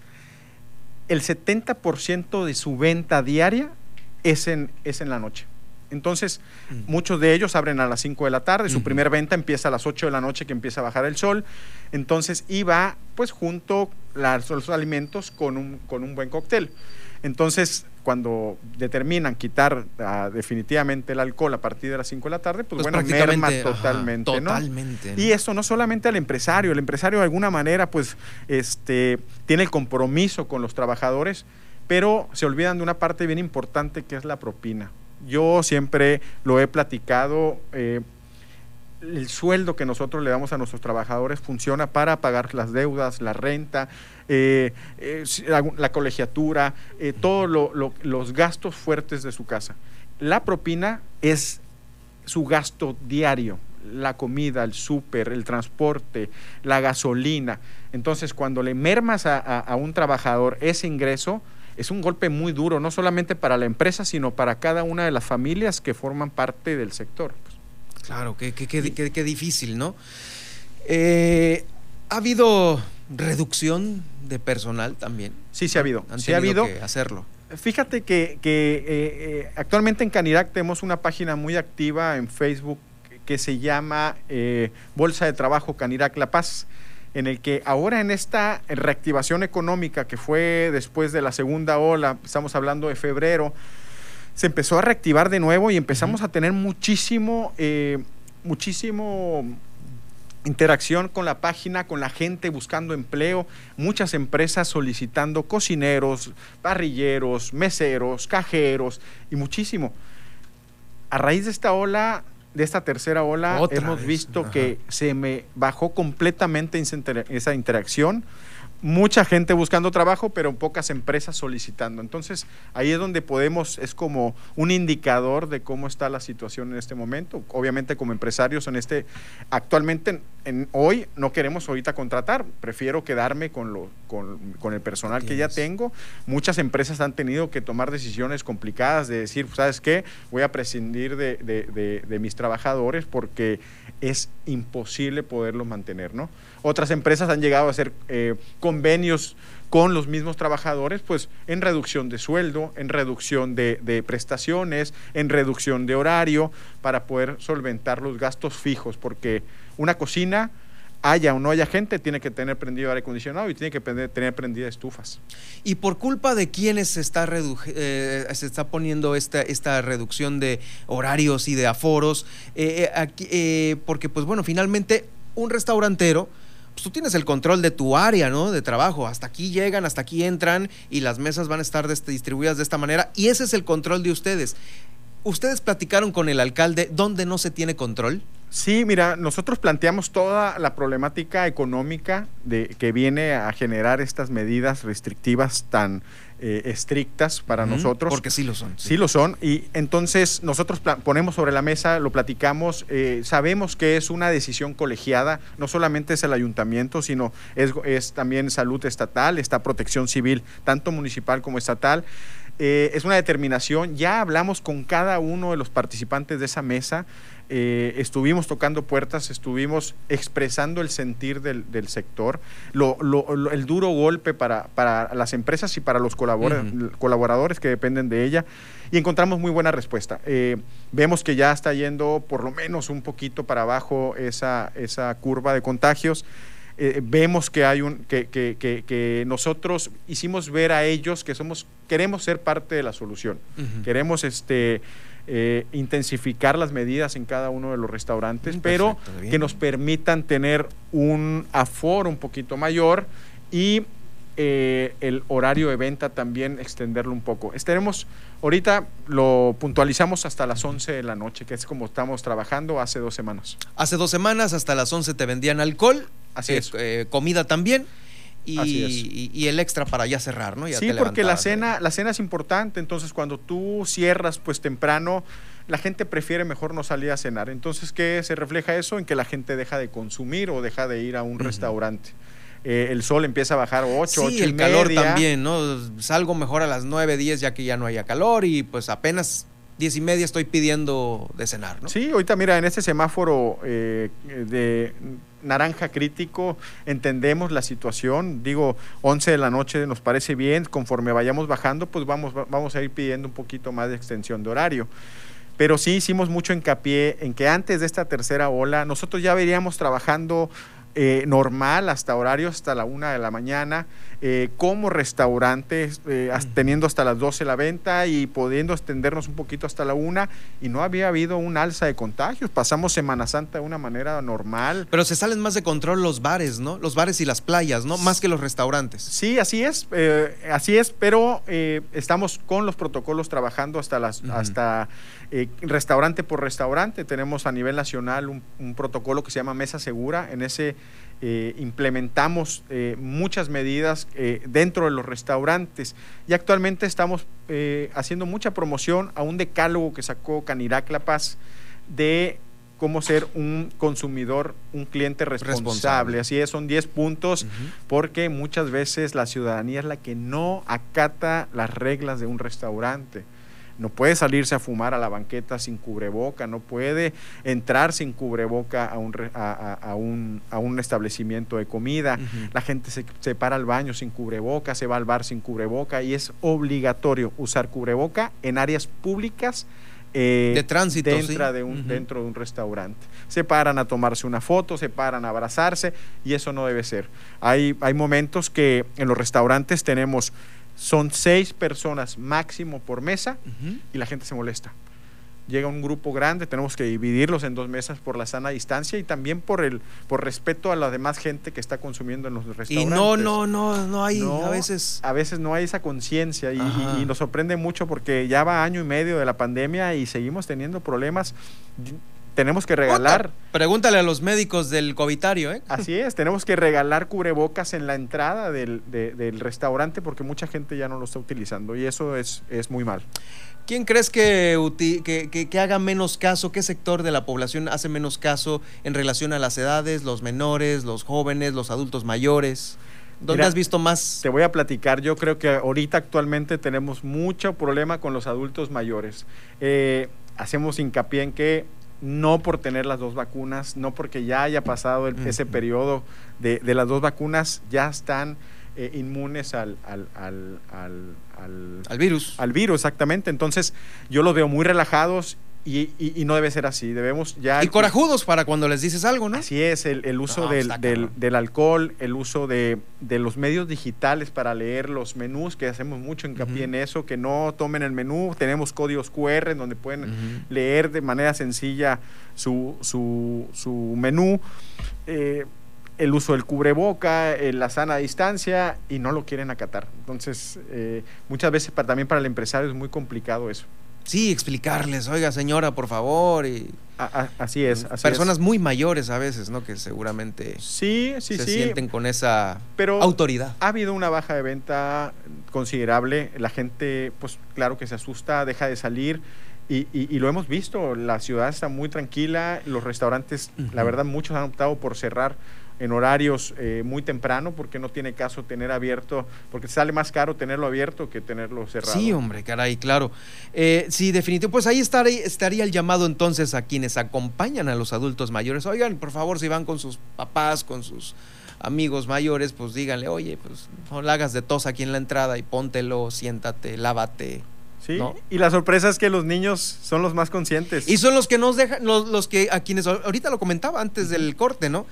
el 70% de su venta diaria es en, es en la noche. Entonces, mm. muchos de ellos abren a las 5 de la tarde, su primera venta empieza a las 8 de la noche que empieza a bajar el sol. Entonces, iba pues junto los alimentos con un, con un buen cóctel. Entonces, cuando determinan quitar ah, definitivamente el alcohol a partir de las 5 de la tarde, pues, pues bueno, merma totalmente, totalmente Y eso no solamente al empresario, el empresario de alguna manera pues este tiene el compromiso con los trabajadores, pero se olvidan de una parte bien importante que es la propina. Yo siempre lo he platicado, eh, el sueldo que nosotros le damos a nuestros trabajadores funciona para pagar las deudas, la renta, eh, eh, la, colegiatura, todos los gastos fuertes de su casa. La propina es su gasto diario, la comida, el súper, el transporte, la gasolina. Entonces, cuando le mermas a un trabajador ese ingreso, es un golpe muy duro, no solamente para la empresa, sino para cada una de las familias que forman parte del sector. Claro, qué, qué, difícil, ¿no? Eh, ¿Ha habido reducción de personal también? Sí, sí ha habido. sí ha habido. que hacerlo. Fíjate que, eh, eh, actualmente en Canirac tenemos una página muy activa en Facebook que se llama Bolsa de Trabajo Canirac La Paz en el que ahora en esta reactivación económica que fue después de la segunda ola, estamos hablando de febrero, se empezó a reactivar de nuevo y empezamos a tener muchísimo, eh, muchísimo interacción con la página, con la gente buscando empleo, muchas empresas solicitando cocineros, parrilleros, meseros, cajeros y muchísimo. A raíz de esta ola de esta tercera ola hemos visto que se me bajó completamente esa interacción mucha gente buscando trabajo, pero pocas empresas solicitando. Entonces, ahí es donde podemos, es como un indicador de cómo está la situación en este momento. Obviamente, como empresarios en este, actualmente, en, hoy no queremos ahorita contratar, prefiero quedarme con, lo, con, el personal que ya tengo. Muchas empresas han tenido que tomar decisiones complicadas de decir, ¿sabes qué? Voy a prescindir de, de mis trabajadores porque es imposible poderlo mantener, ¿no? Otras empresas han llegado a hacer eh, convenios con los mismos trabajadores, pues en reducción de sueldo, en reducción de, prestaciones, en reducción de horario, para poder solventar los gastos fijos, porque una cocina, haya o no haya gente, tiene que tener prendido aire acondicionado y tiene que tener prendidas estufas. ¿Y por culpa de quiénes se está, eh, se está poniendo esta, esta reducción de horarios y de aforos? Eh, porque, pues bueno, finalmente un restaurantero pues tú tienes el control de tu área, ¿no? De trabajo. Hasta aquí llegan, hasta aquí entran y las mesas van a estar distribuidas de esta manera. Y ese es el control de ustedes. ¿Ustedes platicaron con el alcalde dónde no se tiene control? Sí, mira, nosotros planteamos toda la problemática económica de, que viene a generar estas medidas restrictivas tan eh, estrictas para nosotros. Porque sí lo son. Sí. lo son. Y entonces nosotros ponemos sobre la mesa, lo platicamos, eh, sabemos que es una decisión colegiada, no solamente es el ayuntamiento, sino es, es también salud estatal, está protección civil, tanto municipal como estatal. Eh, es una determinación. Ya hablamos con cada uno de los participantes de esa mesa. Eh, estuvimos tocando puertas, estuvimos expresando el sentir del, del sector, lo, lo, el duro golpe para, para, las empresas y para los colabora, uh -huh. colaboradores que dependen de ella y encontramos muy buena respuesta. Eh, vemos que ya está yendo por lo menos un poquito para abajo esa, esa curva de contagios. Eh, vemos que hay un que, que, que, que, nosotros hicimos ver a ellos que somos queremos ser parte de la solución uh -huh. queremos este eh, intensificar las medidas en cada uno de los restaurantes, Perfecto, pero bien. que nos permitan tener un aforo un poquito mayor y eh, el horario de venta también extenderlo un poco. Estaremos, ahorita lo puntualizamos hasta las 11 de la noche, que es como estamos trabajando hace dos semanas. Hace dos semanas, hasta las 11 te vendían alcohol, Así eh, es. eh, comida también. Y, el extra para ya cerrar, ¿no? Ya sí, te porque la cena, la cena es importante, entonces cuando tú cierras pues temprano, la gente prefiere mejor no salir a cenar. Entonces, ¿qué se refleja eso? En que la gente deja de consumir o deja de ir a un restaurante. Eh, el sol empieza a bajar 8, Sí, 8 y el calor media. también, ¿no? Salgo mejor a las 9, 10 ya que ya no haya calor y pues apenas 10 y media estoy pidiendo de cenar, ¿no? Sí, ahorita mira, en este semáforo eh, de naranja crítico entendemos la situación. Digo, 11 de la noche nos parece bien, conforme vayamos bajando, pues vamos, vamos a ir pidiendo un poquito más de extensión de horario. Pero sí hicimos mucho hincapié en que antes de esta tercera ola, nosotros ya veríamos trabajando eh, normal hasta horarios hasta la una de la mañana, eh, como restaurantes, eh, teniendo hasta las 12 la venta y pudiendo extendernos un poquito hasta la una, y no había habido un alza de contagios. Pasamos Semana Santa de una manera normal. Pero se salen más de control los bares, ¿no? Los bares y las playas, ¿no? Más que los restaurantes. Sí, así es, eh, así es, pero estamos con los protocolos trabajando hasta las, uh -huh. hasta restaurante por restaurante. Tenemos a nivel nacional un, un, protocolo que se llama Mesa Segura. En ese eh, implementamos eh, muchas medidas eh, dentro de los restaurantes y actualmente estamos haciendo mucha promoción a un decálogo que sacó Canirac La Paz de cómo ser un consumidor, un cliente responsable. responsable. Así es, son 10 puntos uh -huh. porque muchas veces la ciudadanía es la que no acata las reglas de un restaurante no puede salirse a fumar a la banqueta sin cubreboca, no puede entrar sin cubreboca a un, a, a un, a un establecimiento de comida, uh -huh. la gente se, se, para al baño sin cubreboca, se va al bar sin cubreboca y es obligatorio usar cubreboca en áreas públicas. Eh, de tránsito dentro, sí. de un, uh -huh. dentro de un restaurante. Se paran a tomarse una foto, se paran a abrazarse y eso no debe ser. Hay, hay momentos que en los restaurantes tenemos son seis personas máximo por mesa uh -huh. y la gente se molesta. Llega un grupo grande, tenemos que dividirlos en dos mesas por la sana distancia y también por el por respeto a la demás gente que está consumiendo en los restaurantes. Y no, no, no, no hay no, a veces a veces no hay esa conciencia y, y, y, nos sorprende mucho porque ya va año y medio de la pandemia y seguimos teniendo problemas tenemos que regalar. Puta, pregúntale a los médicos del covitario, ¿eh? Así es, tenemos que regalar cubrebocas en la entrada del, de, del, restaurante porque mucha gente ya no lo está utilizando y eso es, es muy mal. ¿Quién crees que, que, que, que, haga menos caso? ¿Qué sector de la población hace menos caso en relación a las edades, los menores, los jóvenes, los adultos mayores? ¿Dónde Mira, has visto más? Te voy a platicar. Yo creo que ahorita actualmente tenemos mucho problema con los adultos mayores. Eh, hacemos hincapié en que no por tener las dos vacunas, no porque ya haya pasado el, ese periodo de, de, las dos vacunas, ya están eh, inmunes al, al, al, al, al virus. Al virus, exactamente. Entonces, yo los veo muy relajados y, y, y, no debe ser así. Debemos ya. Y corajudos para cuando les dices algo, ¿no? Así es, el, el uso no, del, del, del, alcohol, el uso de, de, los medios digitales para leer los menús, que hacemos mucho hincapié uh -huh. en eso, que no tomen el menú. Tenemos códigos QR en donde pueden uh -huh. leer de manera sencilla su, su, su menú. Eh, el uso del cubreboca, eh, la sana distancia y no lo quieren acatar. Entonces, eh, muchas veces para, también para el empresario es muy complicado eso. Sí, explicarles, oiga señora, por favor. Y a, a, así es. Así personas es. muy mayores a veces, ¿no? Que seguramente sí, sí, se sí. sienten con esa Pero autoridad. Ha habido una baja de venta considerable. La gente, pues claro que se asusta, deja de salir. Y, y, y, lo hemos visto, la ciudad está muy tranquila, los restaurantes, uh -huh. la verdad, muchos han optado por cerrar en horarios eh, muy temprano, porque no tiene caso tener abierto, porque sale más caro tenerlo abierto que tenerlo cerrado. Sí, hombre, caray, claro. Eh, sí, definitivo. Pues ahí estaría, estaría el llamado entonces a quienes acompañan a los adultos mayores. Oigan, por favor, si van con sus papás, con sus amigos mayores, pues díganle, oye, pues no la hagas de tos aquí en la entrada y póntelo, siéntate, lávate. Sí, y la sorpresa es que los niños son los más conscientes. Y son los que nos dejan, los, los que a quienes, ahorita lo comentaba antes del corte, ¿no?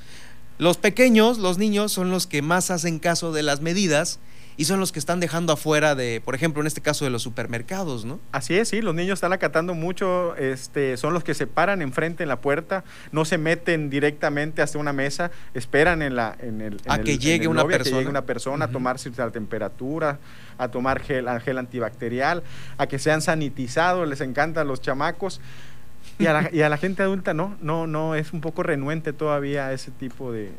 Los pequeños, los niños, son los que más hacen caso de las medidas y son los que están dejando afuera de, por ejemplo, en este caso de los supermercados, ¿no? Así es, sí, los niños están acatando mucho, este, son los que se paran enfrente en la puerta, no se meten directamente hasta una mesa, esperan en la en el a que llegue una persona, a que llegue una persona a tomarse la temperatura, a tomar gel, gel antibacterial, a que sean sanitizados, les encantan los chamacos. Y a, la, gente adulta no, no, no, es un poco renuente todavía ese tipo de,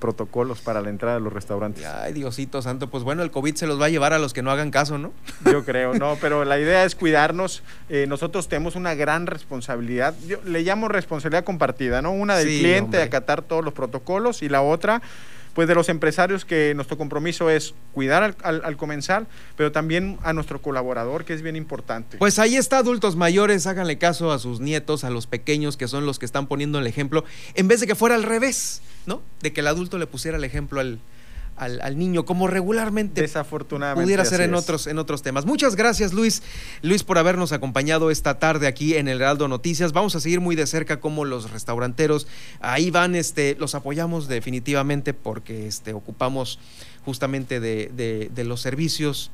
protocolos para la entrada de los restaurantes. Ay, Diosito Santo, pues bueno, el COVID se los va a llevar a los que no hagan caso, ¿no? Yo creo, no, pero la idea es cuidarnos. Eh, nosotros tenemos una gran responsabilidad, yo le llamo responsabilidad compartida, ¿no? Una del cliente, de acatar todos los protocolos y la otra pues de los empresarios que nuestro compromiso es cuidar al, comensal, pero también a nuestro colaborador, que es bien importante. Pues ahí está, adultos mayores, háganle caso a sus nietos, a los pequeños, que son los que están poniendo el ejemplo, en vez de que fuera al revés, ¿no? De que el adulto le pusiera el ejemplo al, al, niño, como regularmente Desafortunadamente, pudiera ser en otros, en otros temas. Muchas gracias, Luis, Luis, por habernos acompañado esta tarde aquí en el Heraldo Noticias. Vamos a seguir muy de cerca como los restauranteros ahí van, este, los apoyamos definitivamente porque este, ocupamos justamente de, de los servicios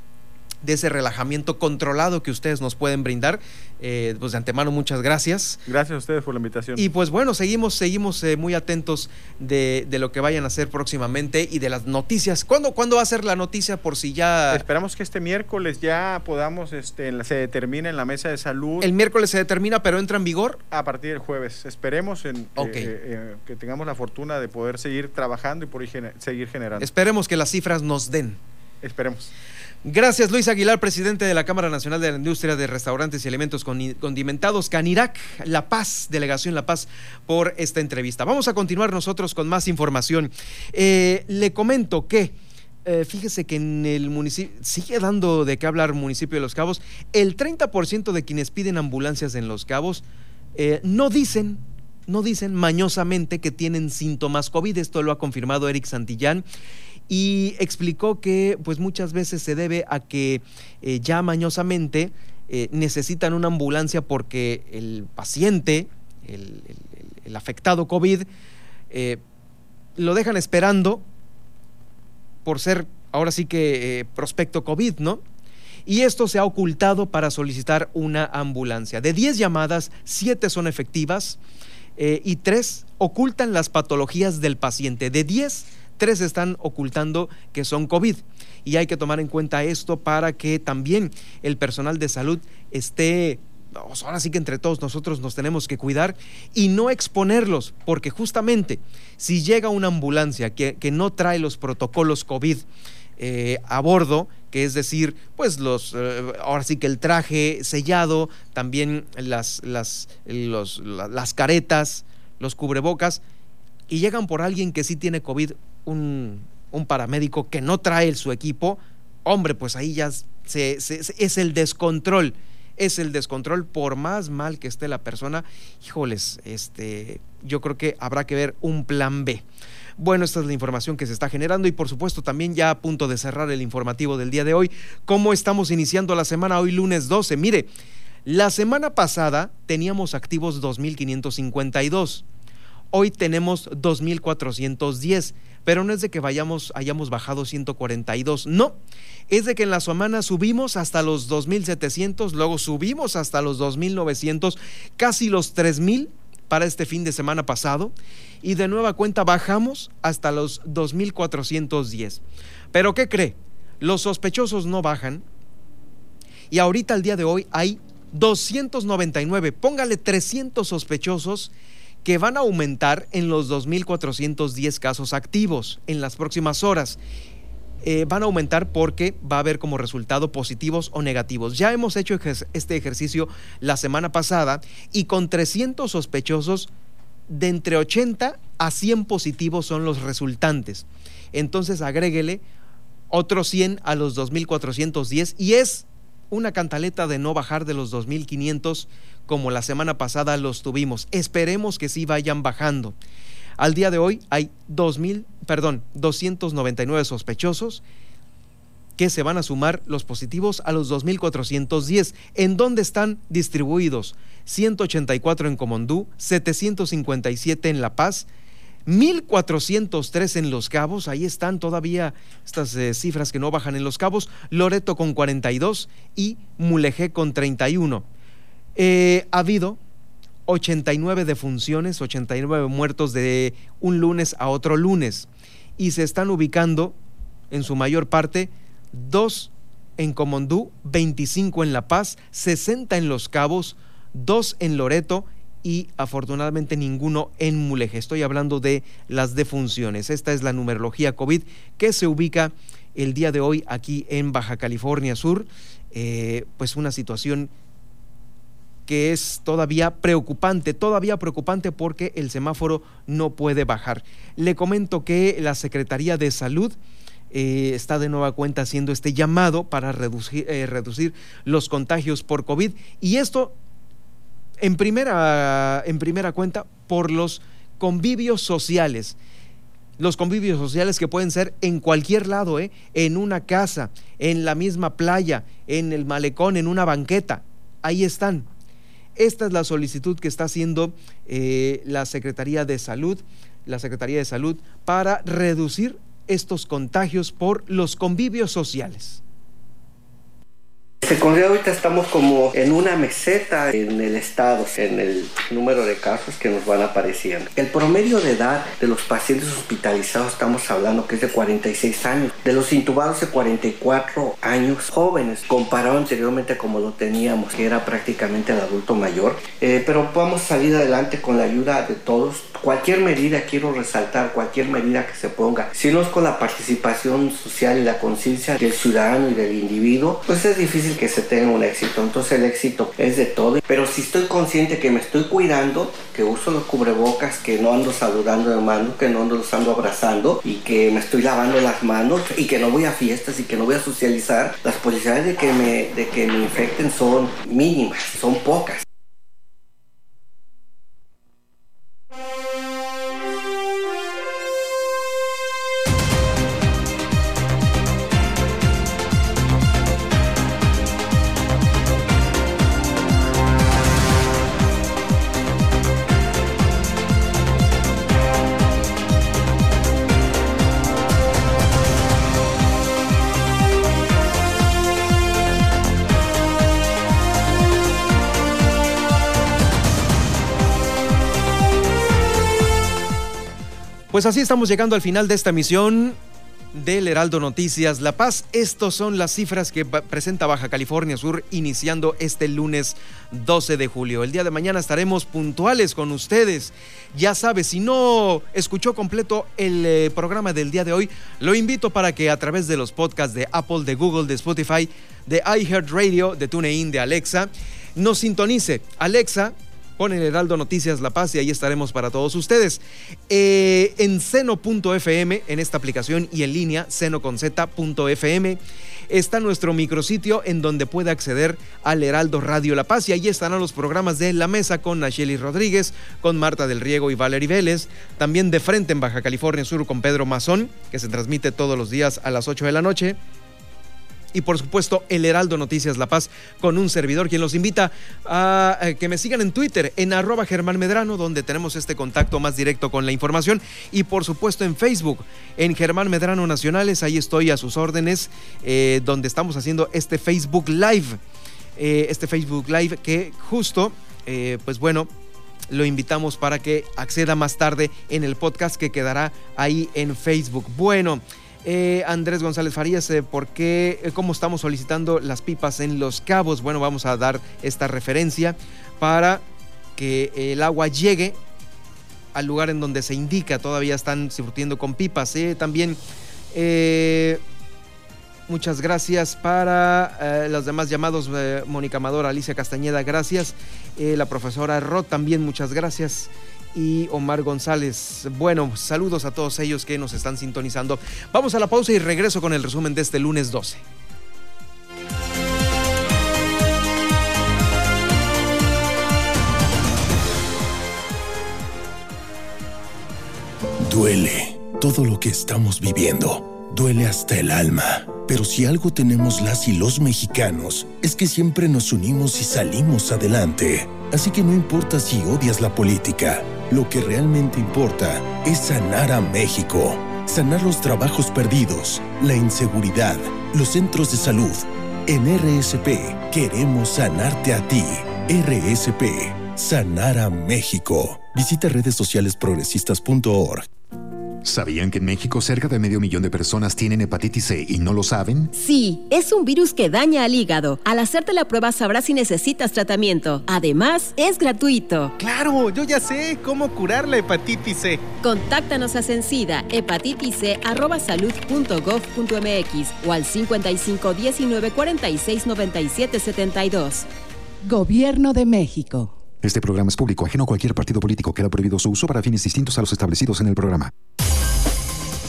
de ese relajamiento controlado que ustedes nos pueden brindar. Eh, pues de antemano, muchas gracias. Gracias a ustedes por la invitación. Y pues bueno, seguimos, seguimos eh, muy atentos de, lo que vayan a hacer próximamente y de las noticias. ¿Cuándo, ¿Cuándo va a ser la noticia por si ya... Esperamos que este miércoles ya podamos, este, se determine en la mesa de salud. El miércoles se determina, pero entra en vigor. A partir del jueves. Esperemos en, eh, que tengamos la fortuna de poder seguir trabajando y por seguir generando. Esperemos que las cifras nos den. Esperemos. Gracias Luis Aguilar, presidente de la Cámara Nacional de la Industria de Restaurantes y Alimentos Condimentados, Canirac, La Paz, Delegación La Paz, por esta entrevista. Vamos a continuar nosotros con más información. Eh, le comento que, eh, fíjese que en el municipio, sigue dando de qué hablar municipio de Los Cabos, el 30% de quienes piden ambulancias en Los Cabos eh, no dicen no dicen mañosamente que tienen síntomas COVID. Esto lo ha confirmado Eric Santillán y explicó que pues muchas veces se debe a que eh, ya mañosamente eh, necesitan una ambulancia porque el paciente, el, afectado COVID, eh, lo dejan esperando por ser ahora sí que prospecto COVID, ¿no? Y esto se ha ocultado para solicitar una ambulancia. De 10 llamadas, 7 son efectivas y 3 ocultan las patologías del paciente. De 10, tres están ocultando que son COVID. Y hay que tomar en cuenta esto para que también el personal de salud esté ahora sí que entre todos nosotros nos tenemos que cuidar y no exponerlos, porque justamente si llega una ambulancia que, no trae los protocolos COVID eh, a bordo, que es decir, pues los, eh, ahora sí que el traje sellado, también las, las, las caretas, los cubrebocas, y llegan por alguien que sí tiene COVID, un, paramédico que no trae su equipo, hombre, pues ahí ya es el descontrol, es el descontrol, por más mal que esté la persona, híjoles, este, yo creo que habrá que ver un plan B. Bueno, esta es la información que se está generando y por supuesto también ya a punto de cerrar el informativo del día de hoy. ¿Cómo estamos iniciando la semana hoy lunes 12? Mire, la semana pasada teníamos activos 2.552. Hoy tenemos 2.410, pero no es de que vayamos, hayamos bajado 142, no, es de que en la semana subimos hasta los 2.700, luego subimos hasta los 2.900, casi los 3.000 para este fin de semana pasado, y de nueva cuenta bajamos hasta los 2.410. Pero ¿qué cree? Los sospechosos no bajan, y ahorita al día de hoy hay 299, póngale 300 sospechosos que van a aumentar en los 2.410 casos activos en las próximas horas. Eh, van a aumentar porque va a haber como resultado positivos o negativos. Ya hemos hecho este ejercicio la semana pasada y con 300 sospechosos de entre 80 a 100 positivos son los resultantes. Entonces agréguele otros 100 a los 2.410 y es una cantaleta de no bajar de los 2.500 como la semana pasada los tuvimos. Esperemos que sí vayan bajando. Al día de hoy hay 2.000, perdón, 299 sospechosos que se van a sumar los positivos a los 2.410. ¿En dónde están distribuidos? 184 en Comondú, 757 en La Paz, 1.403 en Los Cabos, ahí están todavía estas eh, cifras que no bajan en Los Cabos, Loreto con 42 y Mulegé con 31. Eh, ha habido 89 defunciones, 89 muertos de un lunes a otro lunes. Y se están ubicando en su mayor parte 2 en Comondú, 25 en La Paz, 60 en Los Cabos, 2 en Loreto y afortunadamente ninguno en Mulegé. Estoy hablando de las defunciones. Esta es la numerología COVID que se ubica el día de hoy aquí en Baja California Sur. Eh, pues una situación que es todavía preocupante, todavía preocupante porque el semáforo no puede bajar. Le comento que la Secretaría de Salud eh, está de nueva cuenta haciendo este llamado para reducir, eh, reducir los contagios por COVID y esto en primera, en primera cuenta por los convivios sociales. Los convivios sociales que pueden ser en cualquier lado, ¿eh? en una casa, en la misma playa, en el malecón, en una banqueta. Ahí están. Esta es la solicitud que está haciendo la Secretaría de Salud, la Secretaría de Salud, para reducir estos contagios por los convivios sociales. Se ahorita estamos como en una meseta en el estado, en el número de casos que nos van apareciendo. El promedio de edad de los pacientes hospitalizados estamos hablando que es de 46 años, de los intubados de 44 años jóvenes, comparado anteriormente como lo teníamos, que era prácticamente el adulto mayor. Eh, pero podemos salir adelante con la ayuda de todos. Cualquier medida, quiero resaltar, cualquier medida que se ponga, si no es con la participación social y la conciencia del ciudadano y del individuo, pues es difícil que se tenga un éxito. Entonces el éxito es de todo. Pero si estoy consciente que me estoy cuidando, que uso los cubrebocas, que no ando saludando de mano, que no ando los ando abrazando y que me estoy lavando las manos y que no voy a fiestas y que no voy a socializar, las posibilidades de que me, de que me infecten son mínimas, son pocas. Pues así estamos llegando al final de esta emisión del Heraldo Noticias La Paz. Estas son las cifras que presenta Baja California Sur iniciando este lunes 12 de julio. El día de mañana estaremos puntuales con ustedes. Ya sabe, si no escuchó completo el eh, programa del día de hoy, lo invito para que a través de los podcasts de Apple, de Google, de Spotify, de iHeartRadio, de TuneIn, de Alexa, nos sintonice. Alexa, Pon el Heraldo Noticias La Paz y ahí estaremos para todos ustedes. Eh, en seno.fm, en esta aplicación y en línea, senoconz.fm, está nuestro micrositio en donde puede acceder al Heraldo Radio La Paz y ahí estarán los programas de La Mesa con Nacheli Rodríguez, con Marta del Riego y Valery Vélez, también de frente en Baja California Sur con Pedro Mazón, que se transmite todos los días a las 8 de la noche y por supuesto el Heraldo Noticias La Paz con un servidor quien los invita a eh, que me sigan en Twitter en arroba Germán Medrano donde tenemos este contacto más directo con la información y por supuesto en Facebook en Germán Medrano Nacionales. Ahí estoy a sus órdenes eh, donde estamos haciendo este Facebook Live eh, este Facebook Live que justo pues bueno lo invitamos para que acceda más tarde en el podcast que quedará ahí en Facebook. Bueno eh, Andrés González Farías, eh, ¿por qué, eh, cómo estamos solicitando las pipas en Los Cabos? Bueno, vamos a dar esta referencia para que el agua llegue al lugar en donde se indica. Todavía están surtiendo con pipas. También muchas gracias para los demás llamados. Mónica Amador, Alicia Castañeda, gracias. la profesora Roth también, muchas gracias. Y Omar González. Bueno, saludos a todos ellos que nos están sintonizando. Vamos a la pausa y regreso con el resumen de este lunes 12. Duele todo lo que estamos viviendo. Duele hasta el alma. Pero si algo tenemos las y los mexicanos, es que siempre nos unimos y salimos adelante. Así que no importa si odias la política, lo que realmente importa es sanar a México. Sanar los trabajos perdidos, la inseguridad, los centros de salud. En RSP queremos sanarte a ti. RSP, sanar a México. Visita redes sociales progresistas.org. ¿Sabían que en México cerca de medio millón de personas tienen hepatitis C y no lo saben? Sí, es un virus que daña al hígado. Al hacerte la prueba sabrás si necesitas tratamiento. Además, es gratuito. Claro, yo ya sé cómo curar la hepatitis C. Contáctanos a Sencida, hepatitisc.salud.gov.mx o al 55 19 46 97 72. Gobierno de México. Este programa es público, ajeno a cualquier partido político. Queda prohibido su uso para fines distintos a los establecidos en el programa.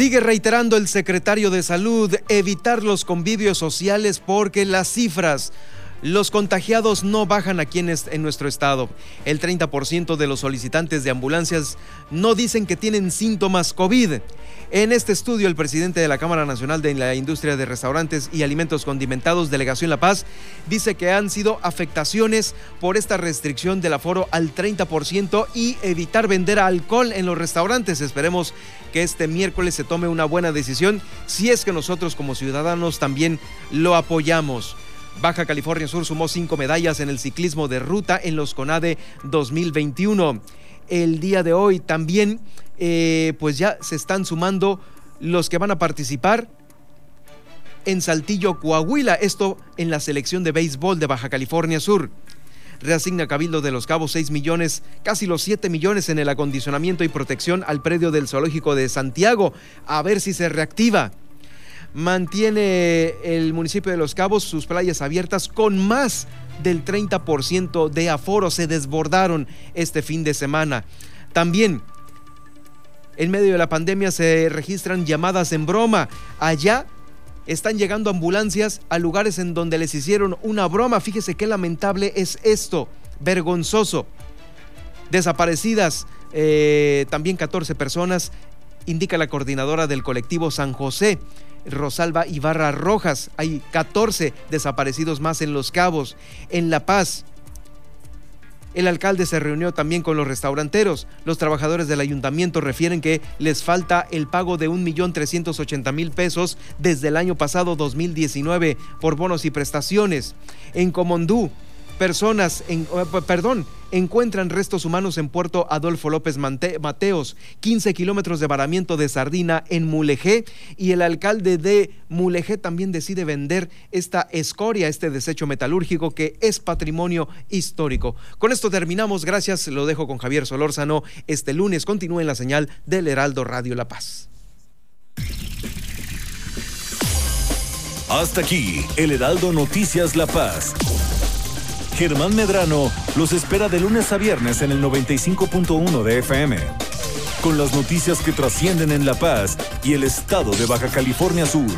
Sigue reiterando el secretario de Salud evitar los convivios sociales porque las cifras los contagiados no bajan aquí en, en nuestro estado. El 30% de los solicitantes de ambulancias no dicen que tienen síntomas COVID. En este estudio, el presidente de la Cámara Nacional de la Industria de Restaurantes y Alimentos Condimentados, Delegación La Paz, dice que han sido afectaciones por esta restricción del aforo al 30% y evitar vender alcohol en los restaurantes. Esperemos que este miércoles se tome una buena decisión si es que nosotros como ciudadanos también lo apoyamos. Baja California Sur sumó cinco medallas en el ciclismo de ruta en los CONADE 2021. El día de hoy también, eh, pues ya se están sumando los que van a participar en Saltillo, Coahuila, esto en la selección de béisbol de Baja California Sur. Reasigna Cabildo de los Cabos 6 millones, casi los 7 millones en el acondicionamiento y protección al predio del Zoológico de Santiago, a ver si se reactiva mantiene el municipio de Los Cabos sus playas abiertas con más del 30% de aforo. Se desbordaron este fin de semana. También, en medio de la pandemia se registran llamadas en broma. Allá están llegando ambulancias a lugares en donde les hicieron una broma. Fíjese qué lamentable es esto, vergonzoso. Desaparecidas eh, también 14 personas, indica la coordinadora del colectivo San José. Rosalba Ibarra Rojas. Hay 14 desaparecidos más en Los Cabos. En La Paz, el alcalde se reunió también con los restauranteros. Los trabajadores del ayuntamiento refieren que les falta el pago de 1.380.000 pesos desde el año pasado 2019 por bonos y prestaciones. En Comondú, personas, eh, perdón, encuentran restos humanos en Puerto Adolfo López Mateos, 15 kilómetros de varamiento de sardina en Mulegé y el alcalde de Mulegé también decide vender esta escoria, este desecho metalúrgico que es patrimonio histórico. Con esto terminamos, gracias, lo dejo con Javier Solórzano. Este lunes continúe en la señal del Heraldo Radio La Paz. Hasta aquí, el Heraldo Noticias La Paz. Germán Medrano los espera de lunes a viernes en el 95.1 de FM. Con las noticias que trascienden en La Paz y el estado de Baja California Sur.